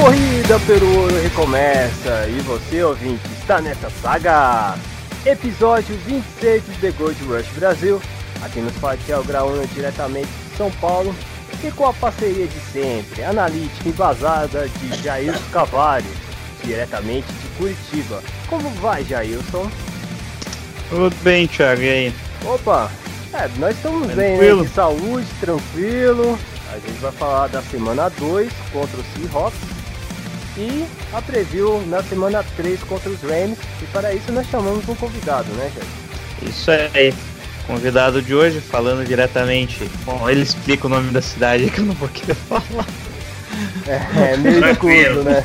Corrida pelo ouro recomeça. E você, ouvinte, está nessa saga. Episódio 26 do The Gold Rush Brasil. Aqui nos Fatiel Graúna, diretamente de São Paulo. E com a parceria de sempre, analítica embasada de Jailson Cavalho, diretamente de Curitiba. Como vai, Jailson? Tudo bem, Thiago, e aí? Opa, é, nós estamos bem, né? Tranquilo. De saúde, tranquilo. A gente vai falar da semana 2 contra o Seahawks e a preview na semana 3 contra os Rams. E para isso nós chamamos um convidado, né, gente? Isso aí. Convidado de hoje, falando diretamente. Bom, ele explica o nome da cidade que eu não vou querer falar. É, é meio escudo, né?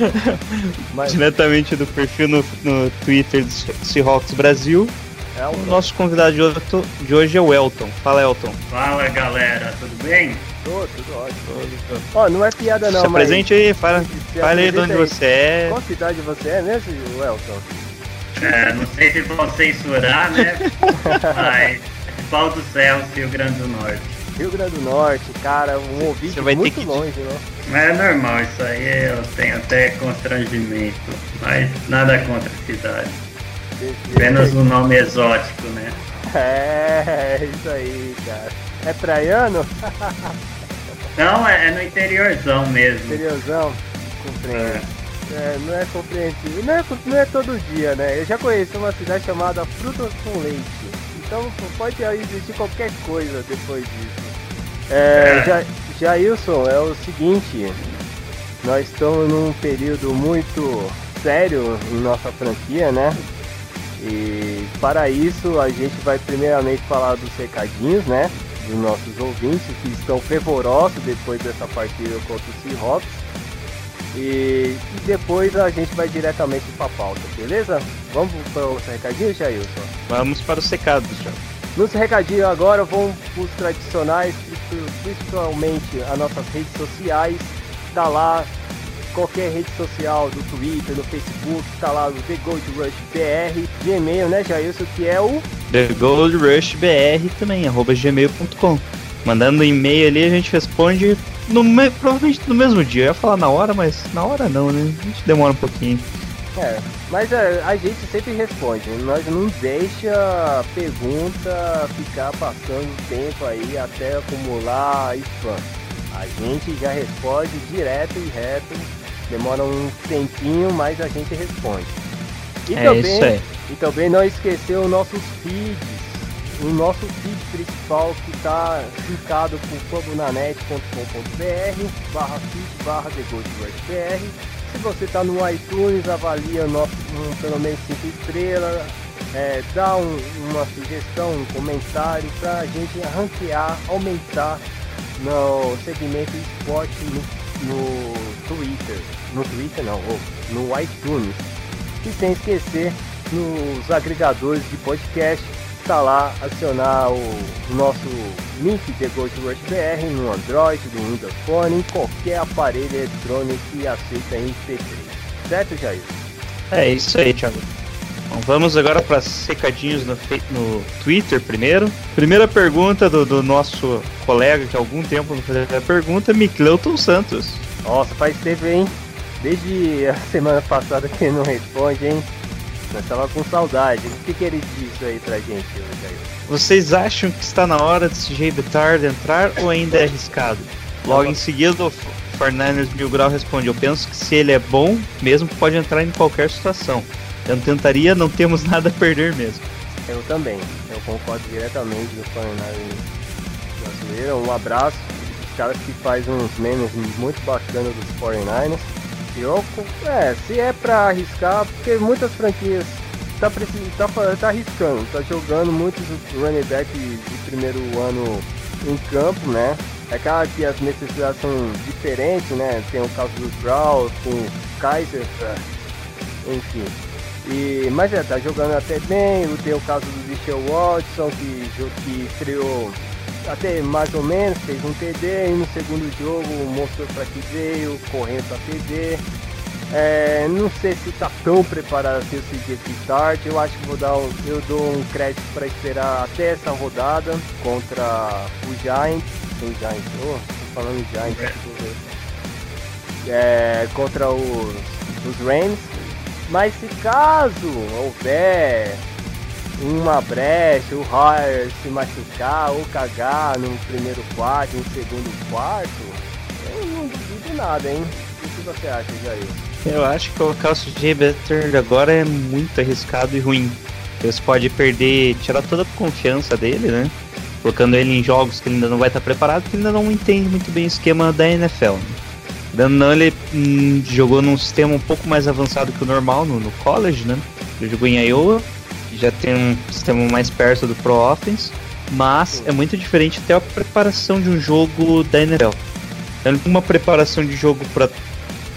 Mas Diretamente do perfil no, no Twitter do Seahawks Brasil. é O nosso convidado de hoje, de hoje é o Elton. Fala, Elton. Fala galera, tudo bem? Tô, tudo ótimo. Ó, não é piada não, Se mas... apresente aí, fala, fala aí de onde aí. você é. Qual cidade você é mesmo, Welton? É, não sei se vão censurar, né? Mas Pau do Céu, Rio Grande do Norte. Rio Grande do Norte, cara, um ouvinte Você vai ter muito que- longe, né? Mas é normal, isso aí eu tenho até constrangimento. Mas nada contra a cidade. Apenas um nome exótico, né? É, é isso aí, cara. É praiano? Não, é, é no interiorzão mesmo. Interiorzão? Compreendo. É, não é compreensível. Não é, não é todo dia, né? Eu já conheci uma cidade chamada Frutas com Leite. Então pode existir qualquer coisa depois disso. É, É. Ja- Jailson, é o seguinte. Nós estamos num período muito sério em nossa franquia, né? E para isso a gente vai primeiramente falar dos recadinhos, né? Dos nossos ouvintes que estão fervorosos depois dessa partida contra o Seahawks. E, e depois a gente vai diretamente para a pauta, beleza? Vamos para os recadinhos, Jailson? Vamos para os secados, Thiago. Nos recadinhos agora vamos os tradicionais, principalmente as nossas redes sociais. Tá lá qualquer rede social do Twitter, no Facebook, tá lá o The Gold Rush BR, Gmail, né, Jailson, que é o The Gold Rush BR também, arroba gmail.com. Mandando e-mail ali, a gente responde no me- provavelmente no mesmo dia. Eu ia falar na hora, mas na hora não, né? A gente demora um pouquinho. É, mas é, a gente sempre responde, nós não deixa pergunta ficar passando tempo aí até acumular spam. A gente já responde direto e reto, demora um tempinho, mas a gente responde. E é também, e também não esquecer os nossos feeds, o nosso feed principal que está linkado por fambonanet.com.br barra feed barra TheGoldRushBR se você está no iTunes, avalia nosso, um, pelo menos 5 estrelas, é, dá um- uma sugestão, um comentário para a gente ranquear, aumentar no segmento esporte no, no Twitter. No Twitter não, ou no iTunes. E sem esquecer, nos agregadores de podcast, está lá acionar o, nosso link de Rush BR no Android, no Windows Phone, em qualquer aparelho eletrônico que aceita MP3. Certo, Jair? É isso aí, Thiago. Bom, vamos agora para secadinhos no, no Twitter primeiro. Primeira pergunta do, do nosso colega que há algum tempo não fazia a pergunta, Micleuton Santos. Nossa, faz tempo, hein? Desde a semana passada que ele não responde, hein? Nós tava com saudade. O que, que ele disse aí pra gente, Jair? Vocês acham que está na hora de CJ Bettard entrar ou ainda é arriscado? Logo em seguida, o 49ers Mil Grau responde: Eu penso que se ele é bom, mesmo pode entrar em qualquer situação. Eu não tentaria, não temos nada a perder mesmo. Eu também. Eu concordo diretamente do Fortnite brasileiro. Um abraço. Os caras que faz uns memes muito bacanas dos 49ers. É, se é pra arriscar, porque muitas franquias tá, tá, tá arriscando, tá jogando muitos running back de primeiro ano em campo, né? É claro que as necessidades são diferentes, né? Tem o caso dos Browns, com o Kaiser, é, enfim. E, mas é, tá jogando até bem. Tem o caso do Michel Watson, que, que estreou até mais ou menos, fez um TD e no segundo jogo mostrou para que veio, correndo para TD. É, não sei se está tão preparado assim o CJ start. Eu acho que vou dar um, eu dou um crédito para esperar até essa rodada contra o Giants. O Giants, oh, tô falando Giants. É, contra os, os Rams. Mas se caso houver uma brecha, o Royer se machucar ou cagar no primeiro quarto, no segundo quarto, eu não duvido nada, hein? O que você acha, Jair? Eu acho que colocar o CJ Better agora é muito arriscado e ruim. Você pode perder, tirar toda a confiança dele, né? Colocando ele em jogos que ele ainda não vai estar preparado, ele ainda não entende muito bem o esquema da NFL. Né? Não, ele hum, jogou num sistema um pouco mais avançado que o normal no, no college, né? Ele jogou em Iowa, já tem um sistema mais perto do Pro Offense, mas é muito diferente até a preparação de um jogo da NFL. Ele tem uma preparação de jogo para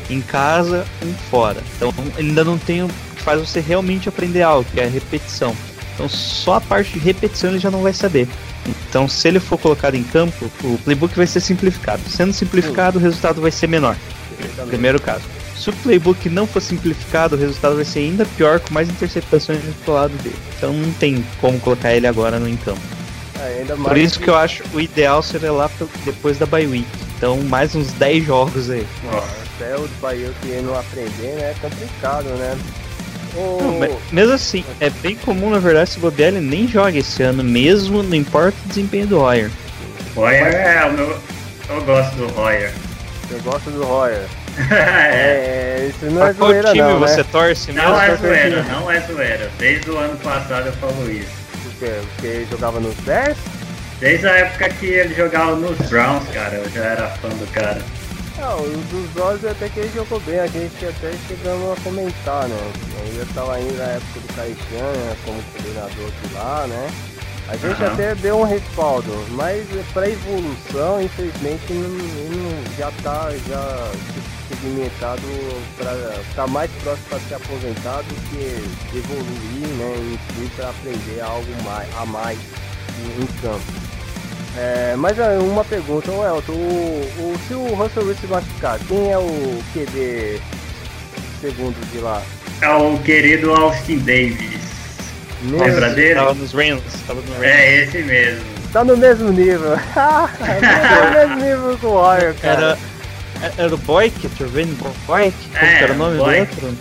em casa e fora. Então ainda não tem o que faz você realmente aprender algo, que é a repetição. Então só a parte de repetição ele já não vai saber. Então se ele for colocado em campo, o playbook vai ser simplificado. Sendo simplificado, o resultado vai ser menor. Primeiro caso. Se o playbook não for simplificado, o resultado vai ser ainda pior com mais interceptações do lado dele. Então não tem como colocar ele agora no campo. É, Por isso que... que eu acho o ideal seria lá depois da bye week. Então mais uns 10 jogos aí. Nossa, até o Bahia que não aprender, né? É complicado, né? Não, mesmo assim, é bem comum na verdade se o bobear ele nem joga esse ano mesmo, não importa o desempenho do Royer. Royer é o meu. Eu gosto do Royer. Eu gosto do Royer. É, isso não é zoeira time não, você né? torce mesmo? Não é zoeira, não é zoeira. Desde o ano passado eu falo isso. Porque, porque ele jogava nos Bears? Desde a época que ele jogava nos Browns, cara, eu já era fã do cara. Não, os dos Browns até que ele jogou bem, a gente até chegamos a comentar, né? Eu estava ainda na época do Caixão, né, como coordenador de lá, né? A gente uhum. até deu um respaldo, mas para evolução, infelizmente, não, não, já está já segmentado para estar tá mais próximo para ser aposentado do que evoluir, né, enfim, para aprender algo mais, a mais em campo. É, mas é, uma pergunta, o Elton, o, o, se o Russell Wilson machucar, quem é o QB segundo de lá? É o querido Austin Davis. Lembra dele? Tava nos Rams. Tava no Rams. É, esse mesmo. Tá no mesmo nível. tá no mesmo nível com o Warrior, cara. Era, era o Boyk, Trevin Boyk? Como é, era o nome Boyk. do outro?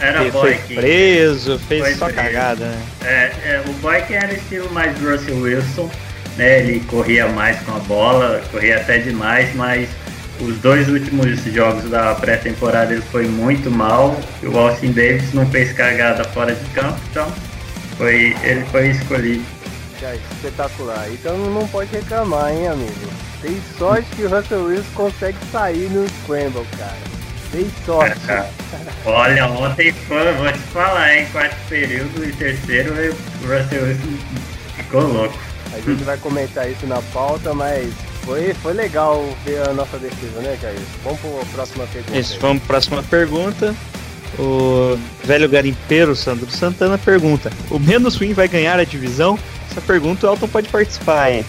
Era Ele Boyk. Foi preso, fez foi só preso. cagada, né? É, é, o Boyk era estilo mais Russell Wilson, né? Ele corria mais com a bola, corria até demais, mas os dois últimos jogos da pré-temporada ele foi muito mal. O Austin Davis não fez cagada fora de campo, então foi, ele foi escolhido. É espetacular. Então não pode reclamar, hein, amigo. Tem sorte que o Russell Wilson consegue sair no Scramble, cara. Tem sorte. Olha, ontem foi, vou te falar, em quarto período e terceiro o Russell Wilson ficou louco. A gente vai comentar isso na pauta, mas foi, foi legal ver a nossa defesa, né, Jair? Vamos para a próxima pergunta. Isso, vamos para a próxima pergunta. O velho garimpeiro Sandro Santana pergunta: O menos ruim vai ganhar a divisão? Essa pergunta o Elton pode participar, hein?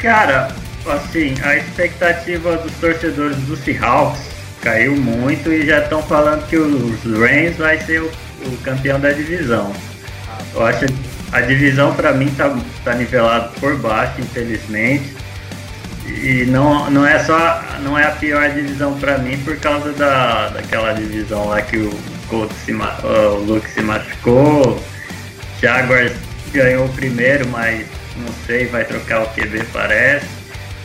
Cara, assim, a expectativa dos torcedores do Seahawks caiu muito e já estão falando que os Rams vai ser o, o campeão da divisão. Eu acho a divisão para mim tá, tá nivelado por baixo, infelizmente. E não, não é só não é a pior divisão para mim por causa da, daquela divisão lá que o Colts se, o Luke se machucou. Jaguars ganhou o primeiro, mas não sei, vai trocar o QB parece.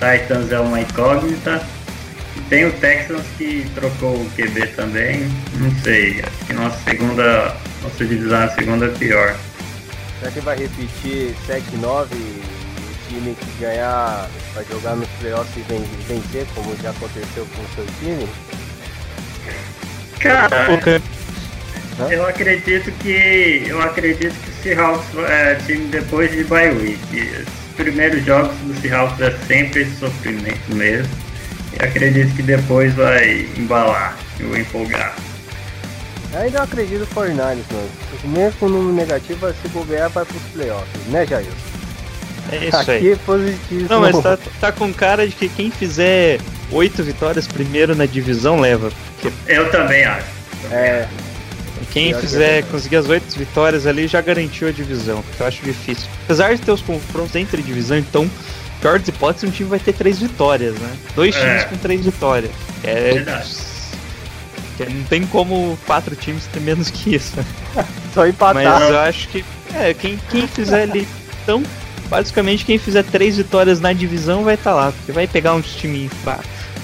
Titans é uma incógnita. E tem o Texans que trocou o QB também. Não sei, acho que nossa segunda. Nossa divisão a segunda é pior. Será que vai repetir 7-9 o time que ganhar vai jogar nos playoffs e vencer, como já aconteceu com o seu time? Cara, eu acredito que. Eu acredito que o Seahawks é time depois de bye week. Primeiros jogos do Seahawks é sempre esse sofrimento mesmo. E acredito que depois vai embalar e vou empolgar. Ainda acredito no 49ers, mano. Mesmo com o número negativo, se bobear, vai pros playoffs, né, Jair? É isso Aqui aí. é positivo. Não, mas tá, tá com cara de que quem fizer oito vitórias primeiro na divisão leva. Porque Eu também acho. É, quem que fizer conseguir as oito vitórias ali já garantiu a divisão, porque eu acho difícil. Apesar de ter os confrontos entre divisão, então, pior das hipóteses, um time vai ter três vitórias, né? Dois É. times com três vitórias. É, Verdade. que não tem como quatro times ter menos que isso. só empatar. Mas eu acho que é, quem, quem fizer ali. Então, basicamente, quem fizer três vitórias na divisão vai estar lá. Porque vai pegar um time.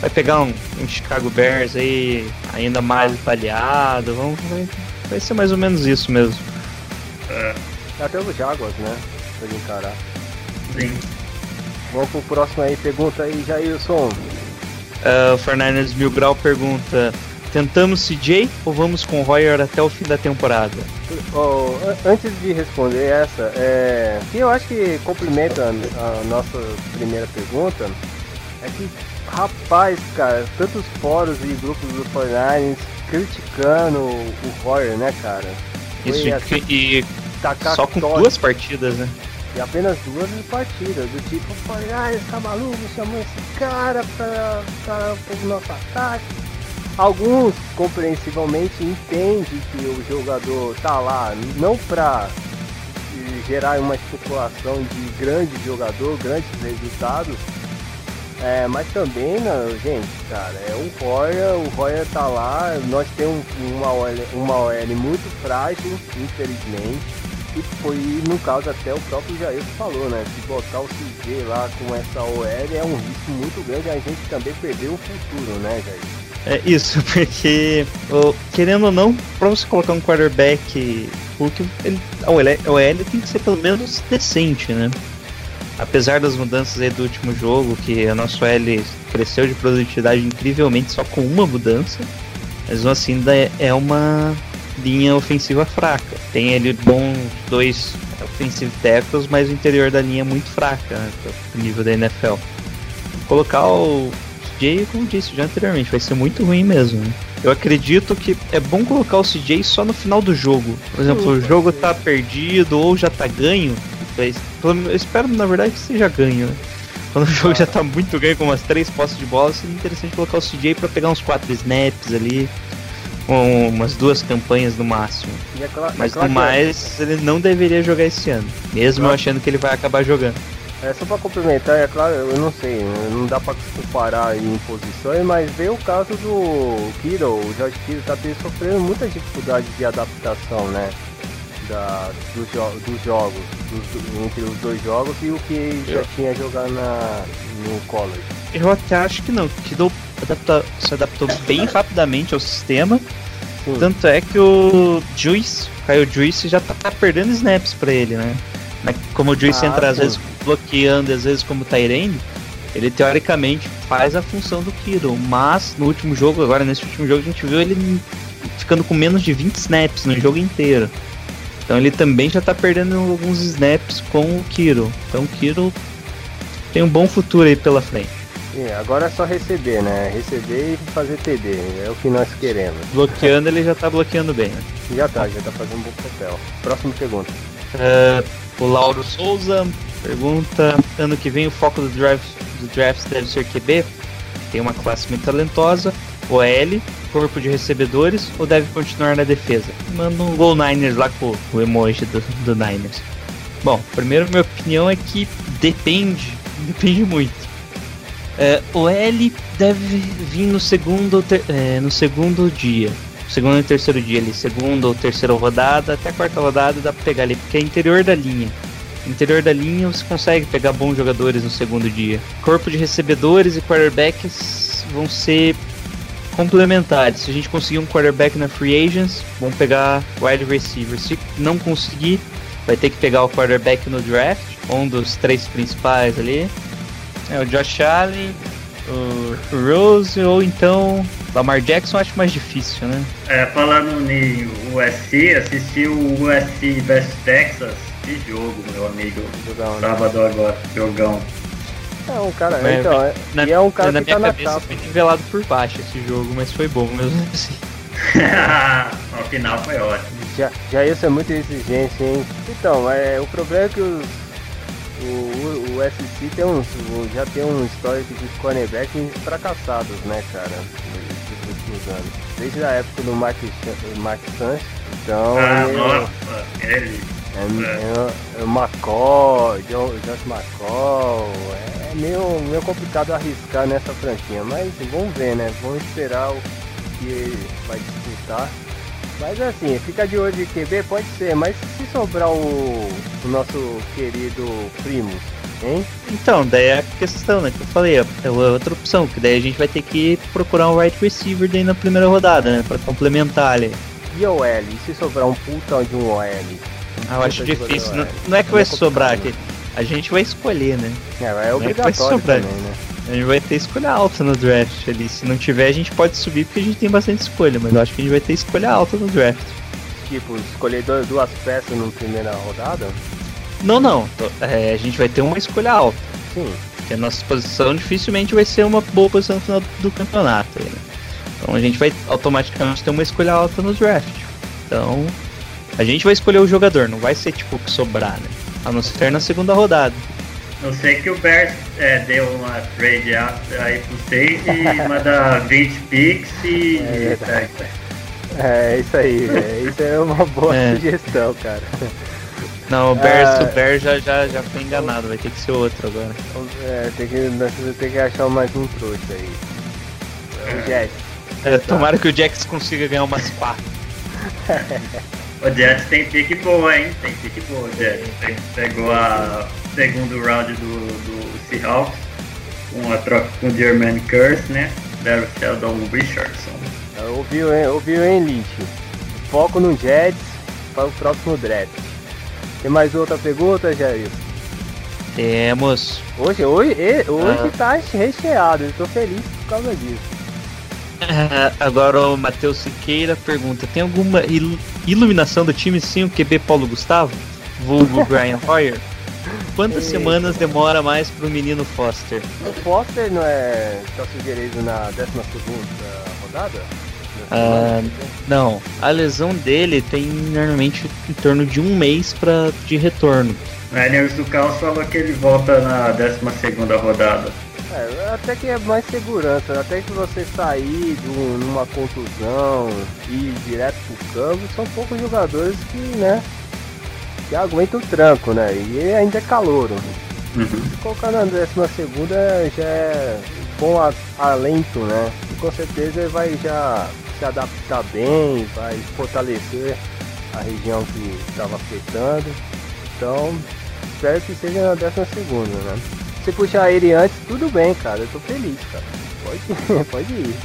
Vai pegar um, um Chicago Bears aí ainda mais baleado. Vamos, vai, vai ser mais ou menos isso mesmo. Até os Jaguars, né? Pra ele encarar. Sim. Vamos pro próximo aí, pergunta aí, Jailson. Uh, o Fernandes Mil Grau pergunta: Tentamos CJ ou vamos com Royer até o fim da temporada? An- antes de responder essa, é, que eu acho que complementa a, a nossa primeira pergunta, é que, rapaz, cara, tantos fóruns e grupos do 49ers criticando o Royer, né, cara? Foi Isso, assim, e, só com duas partidas, né? E apenas duas partidas, do tipo, ah, tá maluco, chamou esse cara pra, pra, pro nosso ataque. Alguns, compreensivelmente, entendem que o jogador tá lá não pra eh, gerar uma especulação de grande jogador, grandes resultados, é, mas também, né, gente, cara, é o Roya, o Roya tá lá, nós temos uma OL, uma OL muito frágil, infelizmente. E foi, no caso, até o próprio Jair falou, né? Se botar o CG lá com essa OL é um risco muito grande, a gente também perdeu o futuro, né, Jair? É isso, porque querendo ou não, pra você colocar um quarterback Hulk, OL, a OL tem que ser pelo menos decente, né? Apesar das mudanças aí do último jogo, que a nossa OL cresceu de produtividade incrivelmente só com uma mudança, mas assim ainda é- é uma linha ofensiva fraca. Tem ali bons dois offensive tackles, mas o interior da linha é muito fraca, né? Pro nível da NFL. Colocar o CJ, como disse já anteriormente, vai ser muito ruim mesmo. né? Eu acredito que é bom colocar o CJ só no final do jogo. Por exemplo, o jogo tá perdido ou já tá ganho. Pelo- Eu espero, na verdade, que seja ganho. né? Quando o jogo já tá muito ganho, com umas três posses de bola, seria interessante colocar o CJ pra pegar uns quatro snaps ali. Com umas duas campanhas no máximo. É é Mas claro no mais, ele não deveria jogar esse ano. Mesmo eu Claro. achando que ele vai acabar jogando. É só pra complementar, é claro, eu não sei, não dá pra comparar em posições, mas veio o caso do Kiro, o George Kiro tá sofrendo muita dificuldade de adaptação, né? Da, dos, jo- dos jogos, dos- entre os dois jogos e o que já Eu- tinha jogado na, no college. Eu até acho que não, que Kido adapta- se adaptou bem rapidamente ao sistema. Sim. Tanto é que o Juice, o Kyle Juice já tá, tá perdendo snaps pra ele, né? Como o Juice Ah, entra às sim. vezes bloqueando, às vezes como Tyrande, ele teoricamente faz a função do Kiro. Mas no último jogo, agora nesse último jogo, a gente viu ele ficando com menos de 20 snaps no jogo inteiro. Então ele também já tá perdendo alguns snaps com o Kiro. Então o Kiro tem um bom futuro aí pela frente. Sim, agora é só receber, né? Receber e fazer TD, é o que nós queremos. Bloqueando, ele já tá bloqueando bem, né? Já tá, já tá fazendo um bom papel. Próxima pergunta. É, o Lauro Souza pergunta: ano que vem o foco do draft, do draft deve ser QB? Tem uma classe muito talentosa, OL, corpo de recebedores ou deve continuar na defesa? Manda um Gol Niners lá com o emoji do, do Niners. Bom, primeiro minha opinião é que depende, depende muito. É, OL deve vir no segundo, ter- é, no segundo dia. Segundo e terceiro dia ali, segunda ou terceira rodada, até a quarta rodada dá pra pegar ali, porque é interior da linha. Interior da linha você consegue pegar bons jogadores no segundo dia. Corpo de recebedores e quarterbacks vão ser complementares. Se a gente conseguir um quarterback na free agents, vamos pegar wide receiver. Se não conseguir, vai ter que pegar o quarterback no draft, um dos três principais ali. É o Josh Allen, o Rose ou então Lamar Jackson, acho mais difícil, né? É, falando em USC, assisti o USC vs Texas Que jogo, meu amigo. Jogão, né? Sábado agora, jogão. É um cara, Mas, então, é, Na, e é um cara na que minha tá na cabeça capa. foi nivelado por baixo esse jogo, mas foi bom mesmo assim. Ao final foi ótimo. Já, já isso é muita exigência, hein? Então, é, o problema é que os, o, o, o SC tem uns, o- já tem um histórico de cornerbacks fracassados, né, cara? Nos últimos anos. Desde a época do Mark, Mark Sanchez. Então, Ah, ele- nossa, ele. É, é, é, John, Josh McCall, é meio, meio complicado arriscar nessa franquinha, mas vamos ver, né? Vamos esperar o que ele vai disputar. Mas assim, fica de olho de QB, pode ser, mas se sobrar o, o nosso querido Primus, hein? Então, daí é a questão, né? Que eu falei, ó, é outra opção, que daí a gente vai ter que procurar um right receiver daí na primeira rodada, né? Pra complementar ali. E OL, e se sobrar um puta de um OL? Ah, eu acho difícil. Não, não é que vai sobrar aqui. A gente vai escolher, né? É, é vai obrigatório sobrar. também, né? A gente vai ter escolha alta no draft ali. Se não tiver, a gente pode subir porque a gente tem bastante escolha, mas eu acho que a gente vai ter escolha alta no draft. Tipo, escolher du- duas peças na primeira rodada? Não, não. É, a gente vai ter uma escolha alta. Sim. Porque a nossa posição dificilmente vai ser uma boa posição no final do campeonato. né? Então a gente vai automaticamente ter uma escolha alta no draft. Então a gente vai escolher o jogador, não vai ser tipo o que sobrar, né? A não ser na segunda rodada. Não sei que o Bears é, deu uma trade aí pro vocês e manda 20 picks e. É verdade. É isso aí, velho. Isso é uma boa É. sugestão, cara. Não, o Bears, Ah. o Bears já, já, já foi enganado, vai ter que ser outro agora. É, tem que, nós vamos ter que achar mais um trouxa aí. É o Jets. É, tomara que o Jax consiga ganhar umas quatro. O Jets tem pique boa, hein? Tem pique boa, o Jets. Pe- Pegou a segundo round do, do Seahawks, com a troca com o German Curse, né? Deram o Sheldon Richardson. Ouviu, hein, ouviu, hein, Lynch? Foco no Jets para o próximo draft. Tem mais outra pergunta, Jair? Temos. Hoje, hoje, hoje Ah. tá recheado, eu tô feliz por causa disso. Ah, Agora o Matheus Siqueira pergunta: tem alguma il- iluminação do time sem o QB Paulo Gustavo? Vulgo Brian Hoyer? Quantas Ei. semanas demora mais pro menino Foster? O Foster não é. tá sugerido na 12 rodada? Ah, não, a lesão dele tem normalmente em torno de um mês pra, de retorno. O Niners do Caos falou que ele volta na 12 rodada. É, até que é mais segurança, até que você sair de um- numa contusão e ir direto pro campo, são poucos jogadores que, né, que aguentam o tranco, né, e ainda é calouro. Uhum. Se colocar na décima segunda já é bom a- alento, né, e com certeza ele vai já se adaptar bem, vai fortalecer a região que estava afetando, então espero que seja na décima segunda, né. Se puxar ele antes, tudo bem, cara. Eu tô feliz, cara. Pode, pode ir.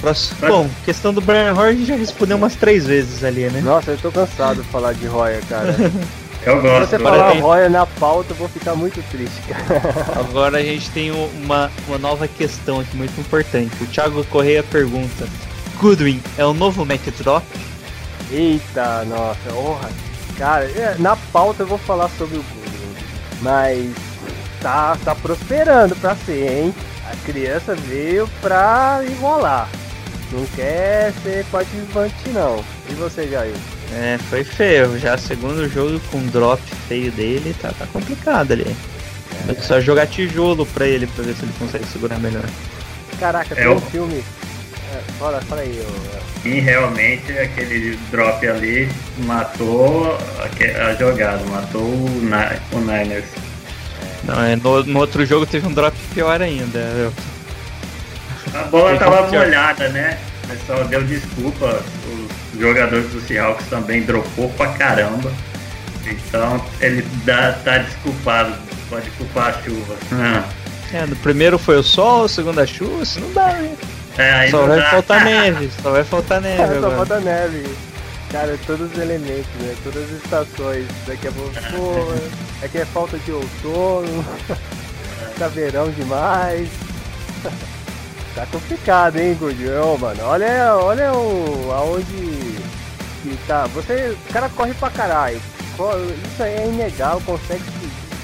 Próximo. Bom, questão do Brian Hoyer a gente já respondeu umas três vezes ali, né? Nossa, eu tô cansado de falar de Royer, cara. Se Eu gosto. você agora falar tem- Royer na pauta, eu vou ficar muito triste, cara. Agora a gente tem uma, uma nova questão aqui muito importante. O Thiago Correia pergunta: Goodwin é o novo Mac Drop? Eita, nossa, honra. Cara, é, na pauta eu vou falar sobre o Goodwin. Mas tá, tá prosperando pra ser, hein? A criança veio pra igualar. Não quer ser coadjuvante, não. E você, Jair? É, foi feio. Já segundo jogo com drop feio dele, tá, tá complicado ali. Vai só jogar tijolo pra ele pra ver se ele consegue segurar melhor. Caraca, tem É, um o- filme. É, fala, fala aí, ô, E realmente aquele drop ali matou a jogada, matou o, Ni- o Niners. Não, é, no, no outro jogo teve um drop pior ainda. Eu- A bola Ele tava confiou. molhada, né? O pessoal deu desculpa. Os jogadores do Seahawks também dropou pra caramba. Então ele dá, tá desculpado. Pode culpar a chuva. Ah. É, no primeiro foi o sol, o segundo a chuva, se não dá, né? É, Só vai dá. faltar neve, só vai faltar neve Cara, só agora. falta neve. Cara, todos os elementos, né? Todas as estações. Daqui a pouco, é que é falta de outono, tá verão demais. Tá complicado, hein, Gudião, mano. Olha, olha o, aonde que tá. Você, o cara corre pra caralho. isso aí é inegável, consegue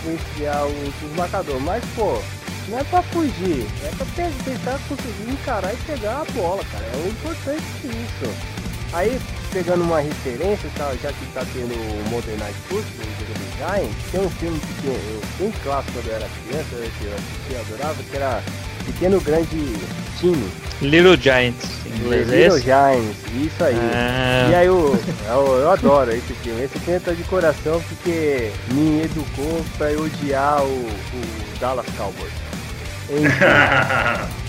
influenciar os marcadores, mas pô, não é pra fugir, é pra tentar conseguir encarar e pegar a bola, cara. É o importante isso. Aí, pegando uma referência, tá, já que tá tendo o Modern Night Football, o jogo do Giants, tem um filme que eu, bem clássico quando eu era criança, que eu assistia, adorava, que era Pequeno Grande Time. Little Giants, em inglês é Little esse? Giants, isso aí. Ah. E aí eu, eu, eu adoro esse filme. Esse filme tá de coração porque me educou pra eu odiar o, o Dallas Cowboys. Enfim,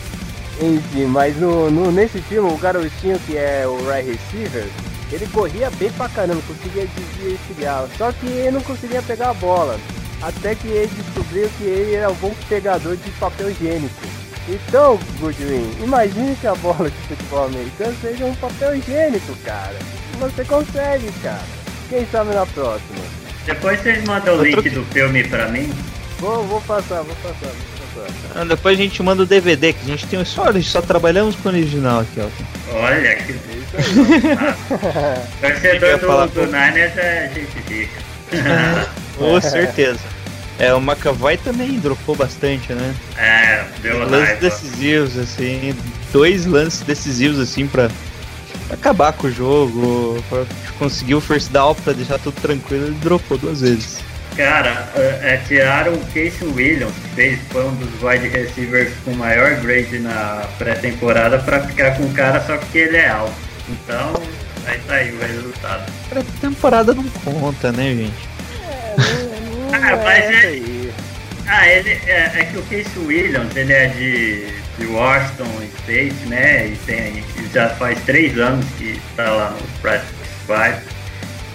enfim, mas no, no- nesse filme o garotinho que é o right receiver, ele corria bem pra caramba, conseguia desviar, só que ele não conseguia pegar a bola. Até que ele descobriu que ele era um bom pegador de papel higiênico. Então, Goodwin, imagine que a bola de futebol americano seja um papel higiênico, cara. Você consegue, cara. Quem sabe na próxima? Depois vocês mandam o link do filme pra mim. Vou, vou passar, vou passar, Ah, Depois a gente manda o DVD, que a gente tem só, só trabalhamos com o original aqui, ó. Olha que torcedor do, do com- Niners é gente rica. Com certeza. É, o McAvoy também dropou bastante, né? É, deu Lances raiva. decisivos, assim, dois lances decisivos, assim, pra, pra acabar com o jogo, pra conseguir o first down pra deixar tudo tranquilo, ele dropou duas vezes. Cara, é, é, tiraram o Casey Williams, que fez, foi um dos wide receivers com maior grade na pré-temporada, pra ficar com o cara só porque ele é alto. Então, aí tá aí o resultado. Pra temporada não conta, né, gente? Não Ah, mas é é- isso aí. Ah, ele é, é que o Casey Williams, ele é de, de Washington State, né? E tem, já faz três anos que tá lá no Practice Squad.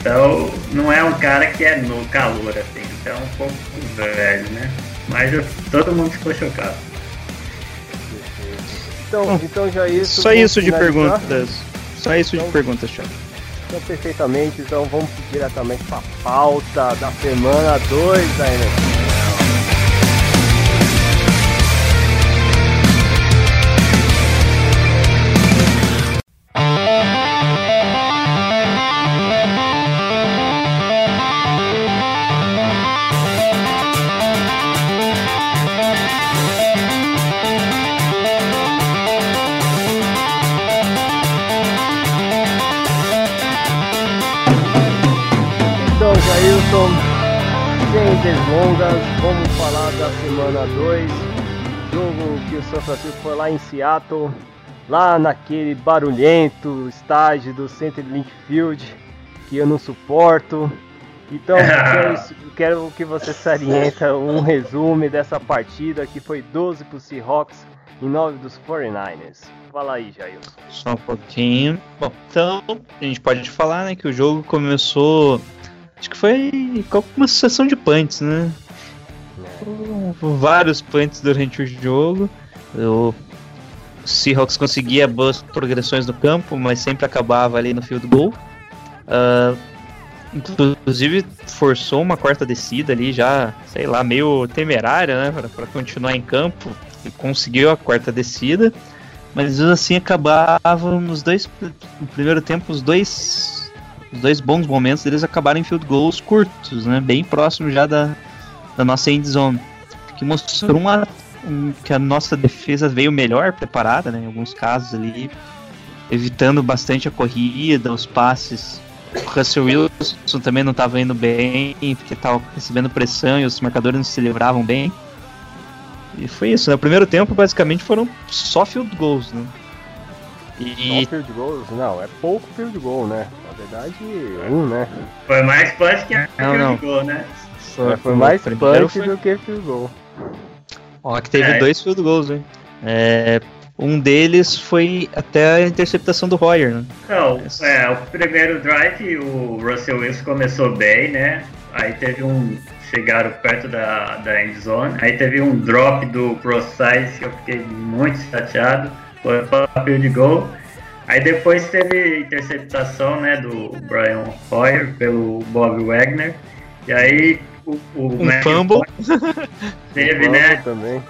Então, não é um cara que é no calor, assim. Então, é um pouco velho, né? Mas eu- todo mundo ficou chocado. Então, então já isso. Só isso de perguntas. Só isso de Então- perguntas, Thiago. Então, perfeitamente. Então vamos diretamente para a pauta da semana 2 da NFL. Semana 2. Jogo que o São Francisco foi lá em Seattle, lá naquele barulhento estágio do CenturyLink Field, que eu não suporto. Então, quero, quero que você salienta um resumo dessa partida que foi 12 para Seahawks e 9 dos 49ers. Fala aí, Jailton. Só um pouquinho. Bom, então a gente pode falar, né, que o jogo começou. Acho que foi com uma sucessão de punts, né? Vários punts durante o jogo. O Seahawks conseguia boas progressões no campo, mas sempre acabava ali no field goal. Ah, inclusive forçou uma quarta descida ali, já, sei lá, meio temerária, né, para continuar em campo. E conseguiu a quarta descida. Mas assim acabavam nos dois. No primeiro tempo, os dois. Os dois bons momentos deles acabaram em field goals curtos, né? Bem próximo já da, da nossa end zone. Que mostrou uma, um- que a nossa defesa veio melhor preparada, né? Em alguns casos ali. Evitando bastante a corrida, os passes. O Russell Wilson também não estava indo bem, porque estava recebendo pressão e os marcadores não se livravam bem. E foi isso, né? O primeiro tempo basicamente foram só field goals, né? E Só field goals? Não, é pouco field goal, né? Na verdade, um, né? Foi mais punch que a Não, não. gol, né? É, foi mais primeiro punch foi- do que field goal. Ó, que teve É. dois field goals, hein? É, um deles foi até a interceptação do Royer, né? Não, é, o primeiro drive o Russell Wilson começou bem, né? Aí teve um. Chegaram perto da, da end zone. Aí teve um drop do Procise que eu fiquei muito chateado. Foi papel de gol. Aí depois teve interceptação né, do Brian Hoyer pelo Bob Wagner. E aí o, o Um Matt fumble. teve, né? também.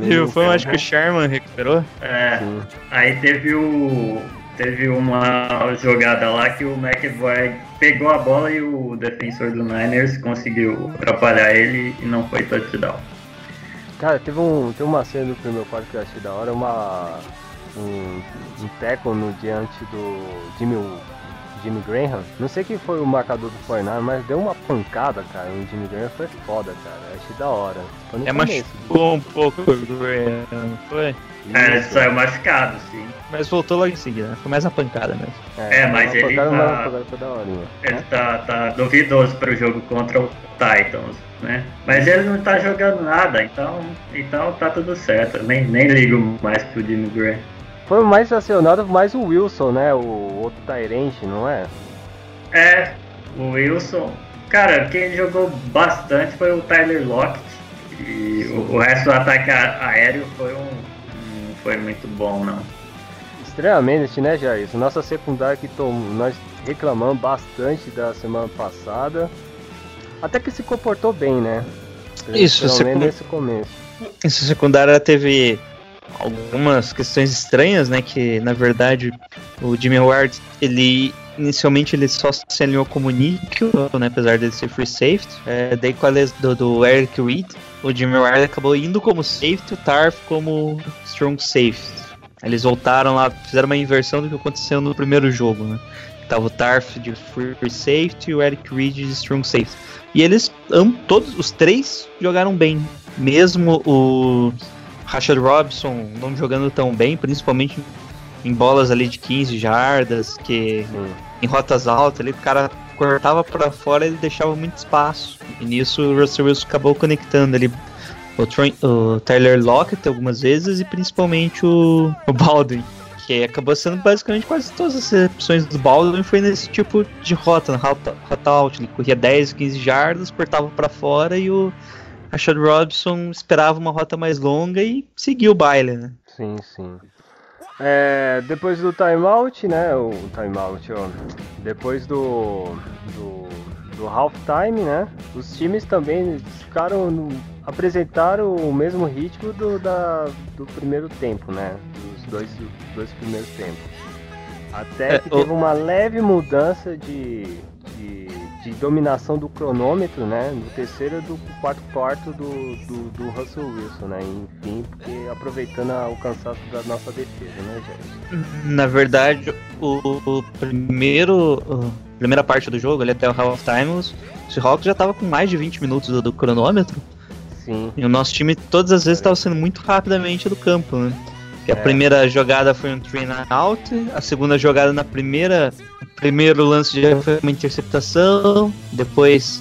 E foi, eu acho que o Sherman recuperou. É, Sim. Aí teve o, teve uma jogada lá que o McEvoy pegou a bola e o defensor do Niners conseguiu atrapalhar ele e não foi touchdown. Cara, teve, um, teve uma cena do primeiro quarto que eu achei da hora, uma, um, um tackle no diante do Jimmy, Jimmy Graham. Não sei quem foi o marcador do Fortnite, mas deu uma pancada, cara. O Jimmy Graham foi foda, cara. Eu achei da hora. Foi no É começo. machucou um pouco o Graham, não foi? É, ele saiu machucado, sim. Mas voltou logo em seguida, né? Foi mais uma pancada mesmo. É, mas uma ele pancada, tá- mas pancada foi da horinha. Ele tá, tá duvidoso para o jogo contra o Titans, né? Mas ele não tá jogando nada, então, então tá tudo certo. Nem, nem ligo mais pro Jimmy Graham. Foi mais acionado mais o Wilson, né? O outro Tyrant, não é? É, o Wilson. Cara, quem jogou bastante foi o Tyler Lockett. E o, o resto do ataque a- aéreo foi um. Não foi muito bom, não. Extremamente, né, Jair? Nossa secundária que tom... nós reclamamos bastante da semana passada. Até que se comportou bem, né? Isso, Pelo secund- menos nesse começo. Essa secundária teve algumas questões estranhas, né? Que na verdade o Jimmy Ward, ele inicialmente ele só se alinhou como níquel, né? Apesar dele ser free safety. É, daí com a do, do Eric Reed, o Jimmy Ward acabou indo como safety, o Tarf como strong safety. Eles voltaram lá, fizeram uma inversão do que aconteceu no primeiro jogo, né? Tava o Tarf de free safety e o Eric Reed de strong safety. E eles, todos os três, jogaram bem. Mesmo o Rashad Robson não jogando tão bem, principalmente em bolas ali de 15 jardas, que Sim. em rotas altas, ali, o cara cortava para fora e ele deixava muito espaço. E nisso o Russell Wilson acabou conectando ali o, o Tyler Lockett algumas vezes e principalmente o, o Baldwin. Que acabou sendo basicamente quase todas as recepções do Baldwin foi nesse tipo de rota, na rota, rota alta. Ele corria 10, 15 jardas, cortava para fora e o Rashad Robson esperava uma rota mais longa e seguia o baile, né? Sim, sim. É, depois do timeout, né? O timeout, ó. Depois do, do, do halftime, né? Os times também ficaram. no- apresentaram o mesmo ritmo do, da, do primeiro tempo, né? Dos dois, dos dois primeiros tempos. Até É, que o- teve uma leve mudança de dominação do cronômetro, né? No terceiro do quarto quarto do, do, do Russell Wilson, né? Enfim, porque aproveitando a- o cansaço da nossa defesa, né, gente? Na verdade, o, o primeiro. A primeira parte do jogo, ali até o halftime, os Seahawks já tava com mais de 20 minutos do, do cronômetro. Sim, E o nosso time todas as vezes estava sendo muito rapidamente do campo, né? Que a É. primeira jogada foi um train out, a segunda jogada na primeira. O primeiro lance já foi uma interceptação, depois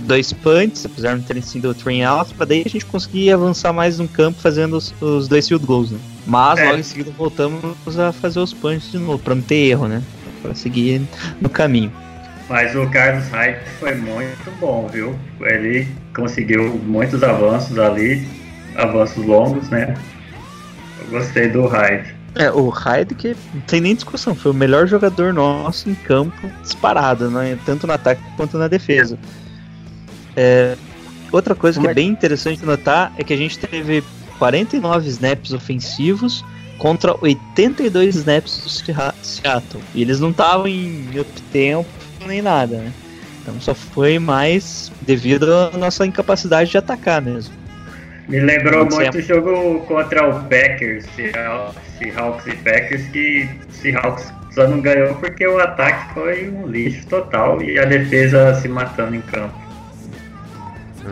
dois punts, apesar de não terem sido train out, pra daí a gente conseguir avançar mais no campo fazendo os, os dois field goals, né? Mas É. logo em seguida voltamos a fazer os punts de novo, pra não ter erro, né? Pra seguir no caminho. Mas o Carlos Hyde foi muito bom, viu? Ele conseguiu muitos avanços ali, avanços longos, né? Gostei do Hyde. É, o Hyde que não tem nem discussão, foi o melhor jogador nosso em campo disparado, né? tanto no ataque quanto na defesa. É, outra coisa Como que é é- bem interessante de notar é que a gente teve 49 snaps ofensivos contra 82 snaps do Seattle. E eles não estavam em up tempo nem nada, né? Então só foi mais devido à nossa incapacidade de atacar mesmo. Me lembrou Muito muito o jogo contra o Packers, Seahawks e Packers, que Seahawks só não ganhou porque o ataque foi um lixo total e a defesa se matando em campo.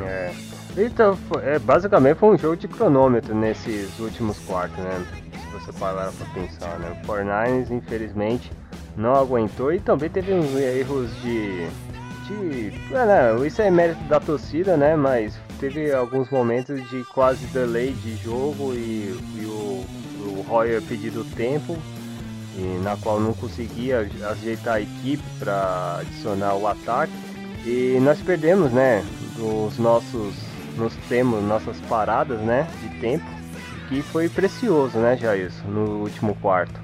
é. Então, foi- é, basicamente foi um jogo de cronômetro nesses últimos quartos, né? Se você parar pra pensar, né? O 49ers, infelizmente, não aguentou e também teve uns erros de. de é, né, isso é mérito da torcida, né? Mas teve alguns momentos de quase delay de jogo e, e o, o Royer pedido tempo, e na qual não conseguia ajeitar a equipe para adicionar o ataque. E nós perdemos, né? Os nossos. Nós temos nossas paradas, né? De tempo. Que foi precioso, né, Jair? No último quarto.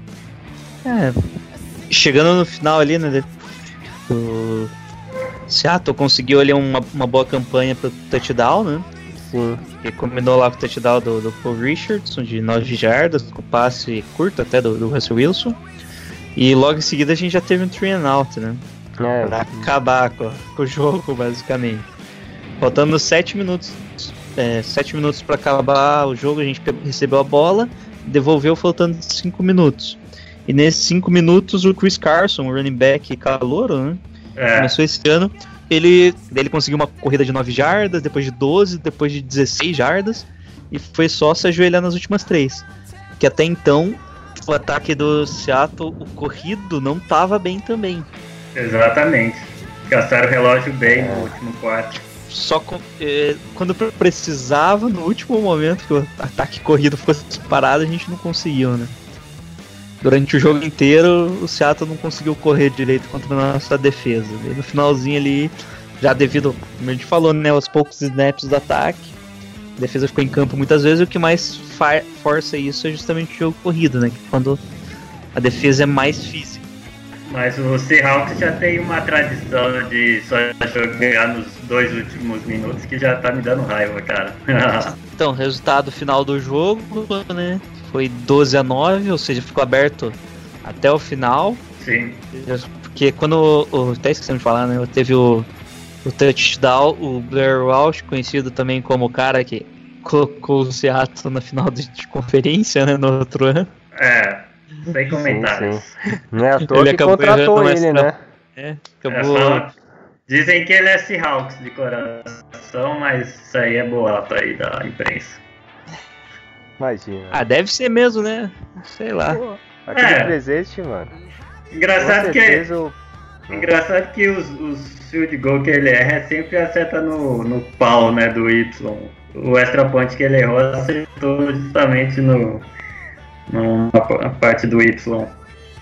É, chegando no final ali, né? Seattle conseguiu ali uma, uma boa campanha pro touchdown, né? Sim. Que combinou lá com o touchdown do, do Paul Richardson de 9 jardas, com passe curto até do, do Russell Wilson. E logo em seguida a gente já teve um three and out, né? É, Pra acabar com, com o jogo, basicamente. Faltando 7 minutos. 7 minutos pra acabar o jogo, a gente recebeu a bola, devolveu faltando 5 minutos. E nesses 5 minutos o Chris Carson, o running back calouro, né? É, Começou esse ano. Ele, ele conseguiu uma corrida de 9 jardas, depois de 12, depois de 16 jardas. E foi só se ajoelhar nas últimas três. Que até então, o ataque do Seattle, o corrido, não tava bem também. exatamente. Gastaram o relógio bem no último quarto. Só com- eh, quando pre- precisava, no último momento que o ataque corrido fosse parado, a gente não conseguiu, né? Durante o jogo inteiro, o Seattle não conseguiu correr direito contra a nossa defesa. E no finalzinho ali, já devido, como a gente falou, né, aos poucos snaps do ataque, a defesa ficou em campo muitas vezes, e o que mais força isso é justamente o jogo corrido, né? É quando a defesa é mais física. Mas o Seahawks já tem uma tradição de só jogar nos dois últimos minutos que já tá me dando raiva, cara. Então, resultado final do jogo, né? Foi 12 a 9, ou seja, ficou aberto até o final. Sim. Porque quando o. Até esquecemos de falar, né? Teve o, o touchdown, o Blair Walsh, conhecido também como o cara que colocou o Seattle na final de, de conferência, né? No outro ano. É, sem comentários. sim. Não é à toa Ele que acabou contratou ele, essa- né? É, É, acabou. fala- Dizem que ele é Seahawks de coração, mas isso aí é boato aí da imprensa. Imagina. Ah, deve ser mesmo, né? Sei lá. Pô, aquele É. presente, mano. Engraçado que, o- engraçado que os, os field goal que ele erra é sempre acerta no, no pau, né, do Y. O extra point que ele errou acertou justamente no, numa pa- parte do Y.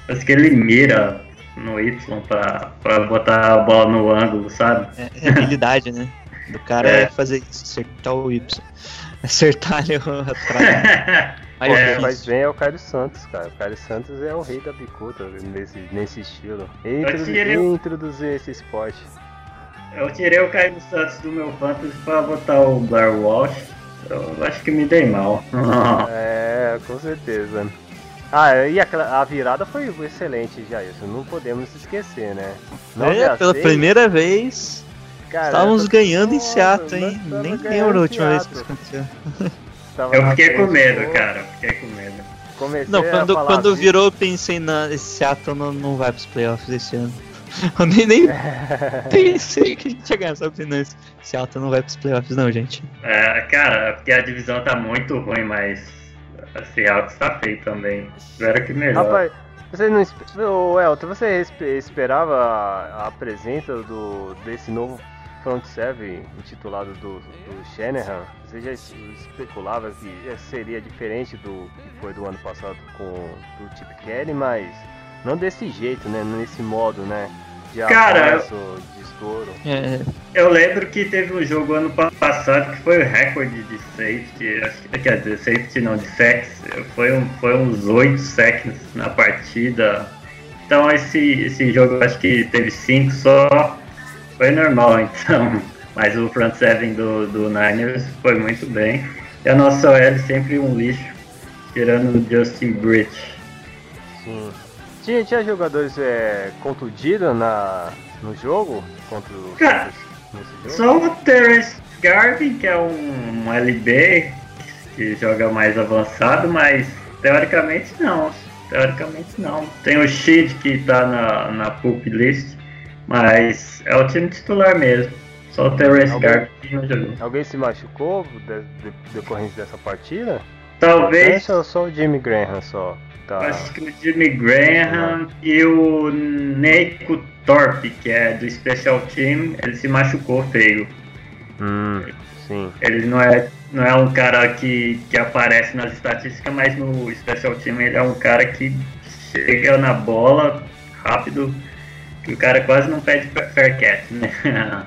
Parece que ele mira no Y pra, pra botar a bola no ângulo, sabe? É, é habilidade, né? Do cara é. É. fazer isso, acertar o Y. Acertar ali atrás. Aí Pô, É, faz bem é o Caio Santos, cara. O Caio Santos é o rei da bicuda nesse, nesse estilo. Introdu tirei- introduzir esse esporte. Eu tirei o Caio Santos do meu fantasy pra botar o Blair Walsh. Eu acho que me dei mal. É, com certeza. Ah, e aquela, a virada foi excelente, Jailson. Não podemos esquecer, né? Nove É, a pela seis, primeira vez cara, estávamos ganhando em Seattle, hein? Nem lembro a última vez que Seattle. isso aconteceu. Tava Eu fiquei com medo, cara. Fiquei com medo. Comecei Não, quando, quando assim, virou, eu pensei na esse Seattle não, não vai pros playoffs esse ano. Eu nem, nem pensei que a gente ia ganhar, só pensei, não, esse Seattle não vai pros playoffs não, gente. É, cara, porque a divisão tá muito ruim, mas a Seahawks tá feio também. Espero que melhor. Rapaz, você não Ô, Elton, você espe- esperava a, a presença do, desse novo front seven intitulado do, do Shanahan? Você já es- especulava que seria diferente do que foi do ano passado com do Chip Kelly, mas não desse jeito, né? Nesse modo, né? De Cara, avanço, de estouro. É, Eu lembro que teve um jogo ano pa- passado que foi o recorde de safety, acho que quer dizer, safety não, de sacks. Foi, um, foi uns 8 sacks na partida. Então esse, esse jogo acho que teve 5 só. Foi normal então. Mas o front seven do, do Niners foi muito bem. E a nossa OL sempre um lixo, tirando o Justin Britt. Sim. Tinha, tinha jogadores é, contundidos na, no jogo contra o Cara, jogo? Só o Terence Garvin, que é um, um LB, que joga mais avançado, mas teoricamente não. Teoricamente não. Tem o Shid que tá na, na pup list, mas é o time titular mesmo. Só o Terence que não jogou. Alguém se machucou de, de, decorrente dessa partida? Talvez, é só o Jimmy Graham só. Tá. acho que o Jimmy Graham e o Neiko Thorpe, que é do Special Team, ele se machucou feio. Hum, sim. Ele não é, não é um cara que, que aparece nas estatísticas, mas no Special Team ele é um cara que chega na bola rápido, que o cara quase não pede fair catch, né?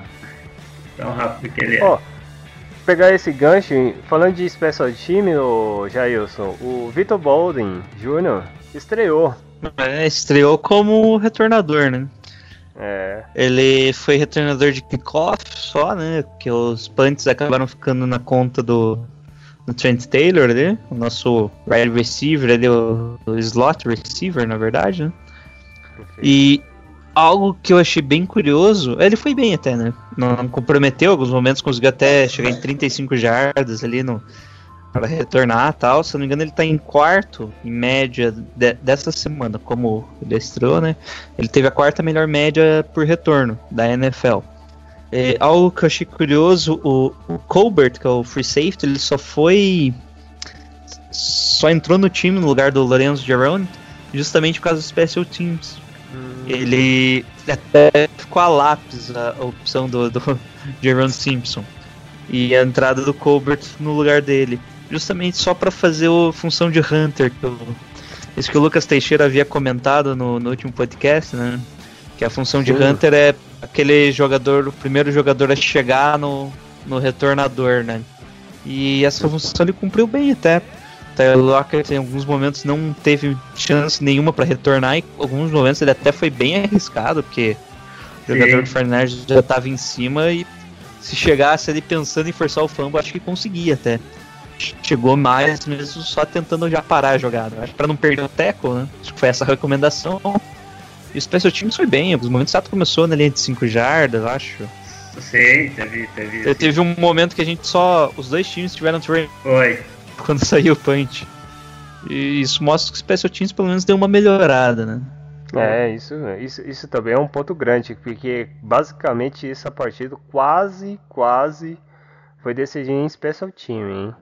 Tão rápido que ele é. Ó, pegar esse gancho, falando de special time, o Jailson, o Vitor Bolden Jr. estreou. é, estreou como retornador, né? É, Ele foi retornador de kickoff só, né? Porque os punts acabaram ficando na conta do, do Trent Taylor, né? O nosso wide receiver, ali, o, o slot receiver, na verdade, né? Perfeito. E algo que eu achei bem curioso, ele foi bem até, né? Não, comprometeu, alguns momentos conseguiu até chegar em 35 jardas ali no para retornar tal. Se não me engano, ele tá em quarto em média de- dessa semana, como ele estreou, né? Ele teve a quarta melhor média por retorno da NFL. É, algo que eu achei curioso, o, o Colbert, que é o free safety, ele só foi. Só entrou no time no lugar do Lorenzo Jarone justamente por causa dos special teams. Ele até ficou a lápis a a opção do, do Jaron Simpson e a entrada do Colbert no lugar dele, justamente só para fazer a função de Hunter, que o, isso que o Lucas Teixeira havia comentado no, no último podcast, né? Que a função de. Hunter é aquele jogador, o primeiro jogador a chegar no, no retornador, né? E essa função ele cumpriu bem até. Tyler Lockett em alguns momentos não teve chance nenhuma para retornar e em alguns momentos ele até foi bem arriscado, porque o Sim. jogador do Fernandes já estava em cima e se chegasse ali pensando em forçar o fumble, acho que conseguia até. Chegou mais mesmo só tentando já parar a jogada. Acho para não perder o tackle, né? Acho que foi essa a recomendação. E o Special Teams foi bem, em alguns momentos o Sato começou na linha de 5 jardas, acho. Sim, teve. teve Teve um momento que a gente só. Os dois times tiveram Foi. quando saiu o punch. E isso mostra que o Special Teams pelo menos deu uma melhorada, né? É, isso, isso, isso também é um ponto grande, porque basicamente essa partida quase, quase foi decidida em special team, hein?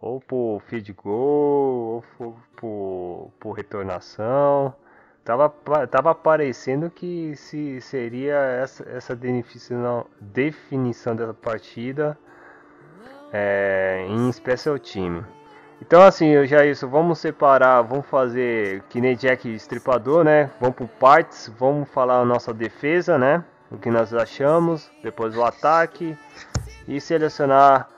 Ou por field goal, ou por, por, por retornação. Tava, tava parecendo que se seria essa, essa definição, definição dessa partida é, em special team. Então assim, eu já isso, vamos separar, vamos fazer que nem Jack Estripador, né? Vamos por partes, vamos falar a nossa defesa, né? O que nós achamos, depois o ataque e selecionar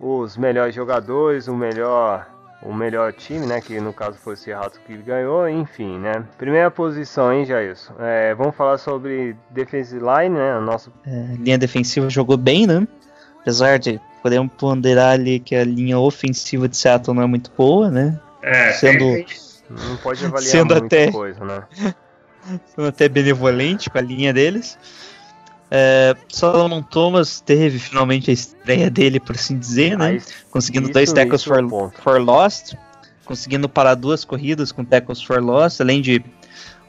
os melhores jogadores, o melhor o melhor time, né? Que no caso foi o Seattle que ganhou, enfim, né? Primeira posição, hein, Jailson? É, vamos falar sobre defensive line, né? A nossa É, linha defensiva jogou bem, né? Apesar de podemos ponderar ali que a linha ofensiva de Seattle não é muito boa, né? É, Sendo- tem- não pode avaliar Sendo muita até- coisa, né? Sendo até benevolente com a linha deles. É, Solomon Thomas teve finalmente a estreia dele, por assim dizer, né? Aí, conseguindo isso- dois tackles isso é for, for lost, conseguindo parar duas corridas com tackles for lost, além de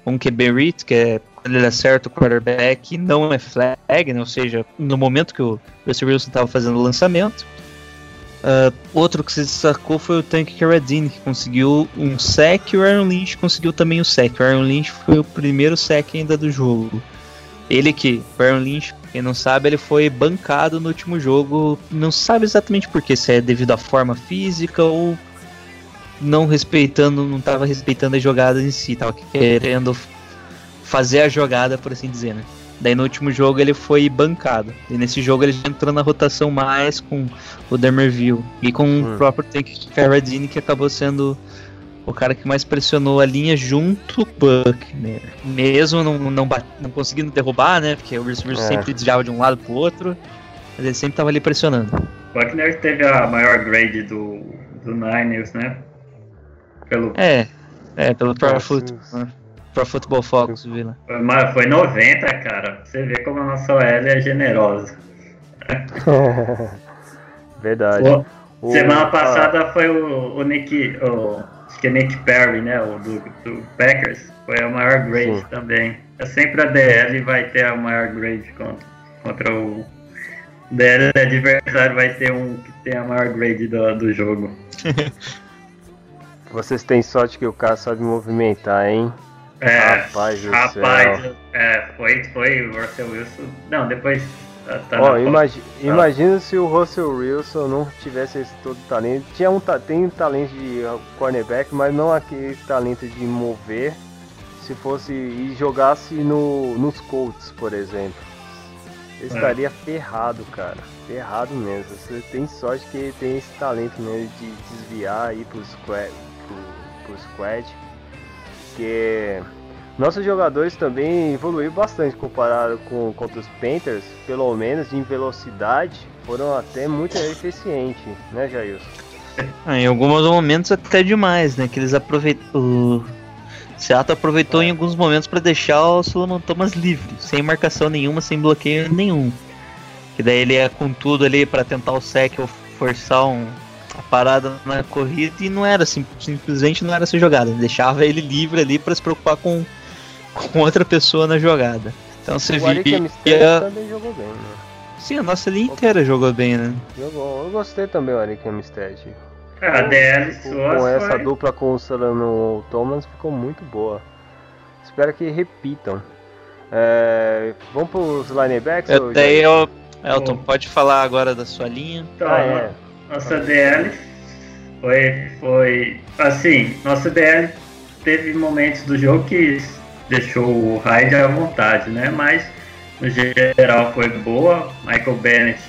um QB read, que é quando ele acerta o quarterback, não é flag, né? ou seja, no momento que o Russell Wilson estava fazendo o lançamento. Ah, outro que se destacou foi o Tank Carradine, que conseguiu um sack e o Aaron Lynch conseguiu também o sack. O Aaron Lynch foi o primeiro sack ainda do jogo. Ele que, o Aaron Lynch, quem não sabe, ele foi bancado no último jogo. Não sabe exatamente por quê, se é devido à forma física ou não respeitando, não estava respeitando a jogada em si, tava querendo fazer a jogada, por assim dizer, né? Daí no último jogo ele foi bancado. E nesse jogo ele já entrou na rotação mais com o Demerville e com Hum. o próprio Tank Carradine, que acabou sendo o cara que mais pressionou a linha junto com o Buckner. Mesmo não, não, não conseguindo derrubar, né? Porque o Bruce É. sempre desviava de um lado pro outro. Mas ele sempre tava ali pressionando. Buckner teve a maior grade do, do Niners, né? Pelo, É, é, pelo Pro, Nossa, Foot, isso. né? Pro Football Focus, Vila. foi, ma- foi 90, cara. Você vê como a nossa OL é generosa. Verdade. O- O- Semana ah, passada foi o, o Nick. O, acho que é Nick Perry, né? O do, do Packers. Foi a maior grade Sim. também. É sempre a DL vai ter a maior grade contra, contra o. DL adversário vai ter um que tem a maior grade do, do jogo. Vocês têm sorte que o cara sabe movimentar, hein? É, Rapaz do rapaz, céu. é, foi, foi o Russell Wilson. Não, depois. Tá, tá Ó, imagi- imagina se o Russell Wilson não tivesse esse todo talento. Tinha um, tem um talento de uh, cornerback, mas não aquele talento de mover. Se fosse e jogasse no, nos Colts, por exemplo. Ele É. estaria ferrado, cara. Ferrado mesmo. Você tem sorte que ele tem esse talento mesmo de desviar e ir pro squad. Pro, pro squad. Que nossos jogadores também evoluíram bastante comparado com contra os Panthers, pelo menos em velocidade, foram até muito eficientes, né, Jailson? Ah, em alguns momentos até demais, né? Que eles aproveitam. Seattle aproveitou em alguns momentos para deixar o Solomon Thomas livre, sem marcação nenhuma, sem bloqueio nenhum. Que daí ele ia com tudo ali para tentar o sec ou forçar um, a parada na corrida e não era assim, simplesmente não era essa jogada. Deixava ele livre ali para se preocupar com, com outra pessoa na jogada. Então você O via. Amistad também jogou bem, né? Sim, a nossa linha inteira jogou bem, né? Jogou. Eu gostei também do Arik Amistad. A DL Com, com essa foi... dupla com o Solano Thomas ficou muito boa. Espero que repitam. É, vamos pros linebacks? Eu, eu, Elton, pode falar agora da sua linha. Então, Ah, é. Nossa DL foi, foi assim, nossa DL teve momentos do jogo que deixou o Hyde à vontade, né? Mas no geral foi boa. Michael Bennett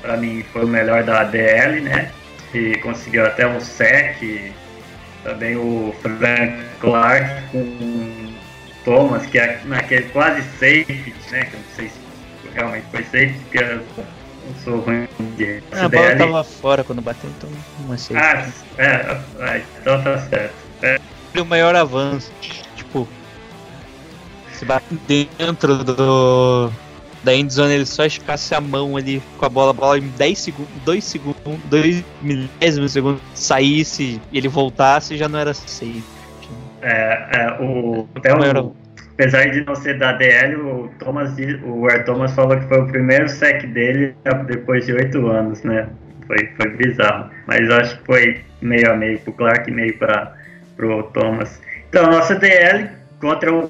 para mim foi o melhor da DL, né? E conseguiu até um sec. Também o Frank Clark com o Thomas, que é naquele quase safety, né? Que eu não sei se realmente foi safety, porque eu sou ruim de Ah, a bola tava fora quando bateu, então não sei. Ah, é, é, então tá certo. É, o maior avanço. Tipo, se bate dentro do. Da endzone, ele só esticasse a mão ali com a bola, a bola em 10 segundos, 2 segundos, 2 milésimos de segundo, saísse e ele voltasse, já não era safe. é, é, o, até Maior o. apesar de não ser da DL, o Thomas, o Air Thomas falou que foi o primeiro sec dele depois de 8 anos, né? Foi, foi bizarro. Mas acho que foi meio a meio pro Clark e meio para pro Thomas. Então, a nossa DL contra o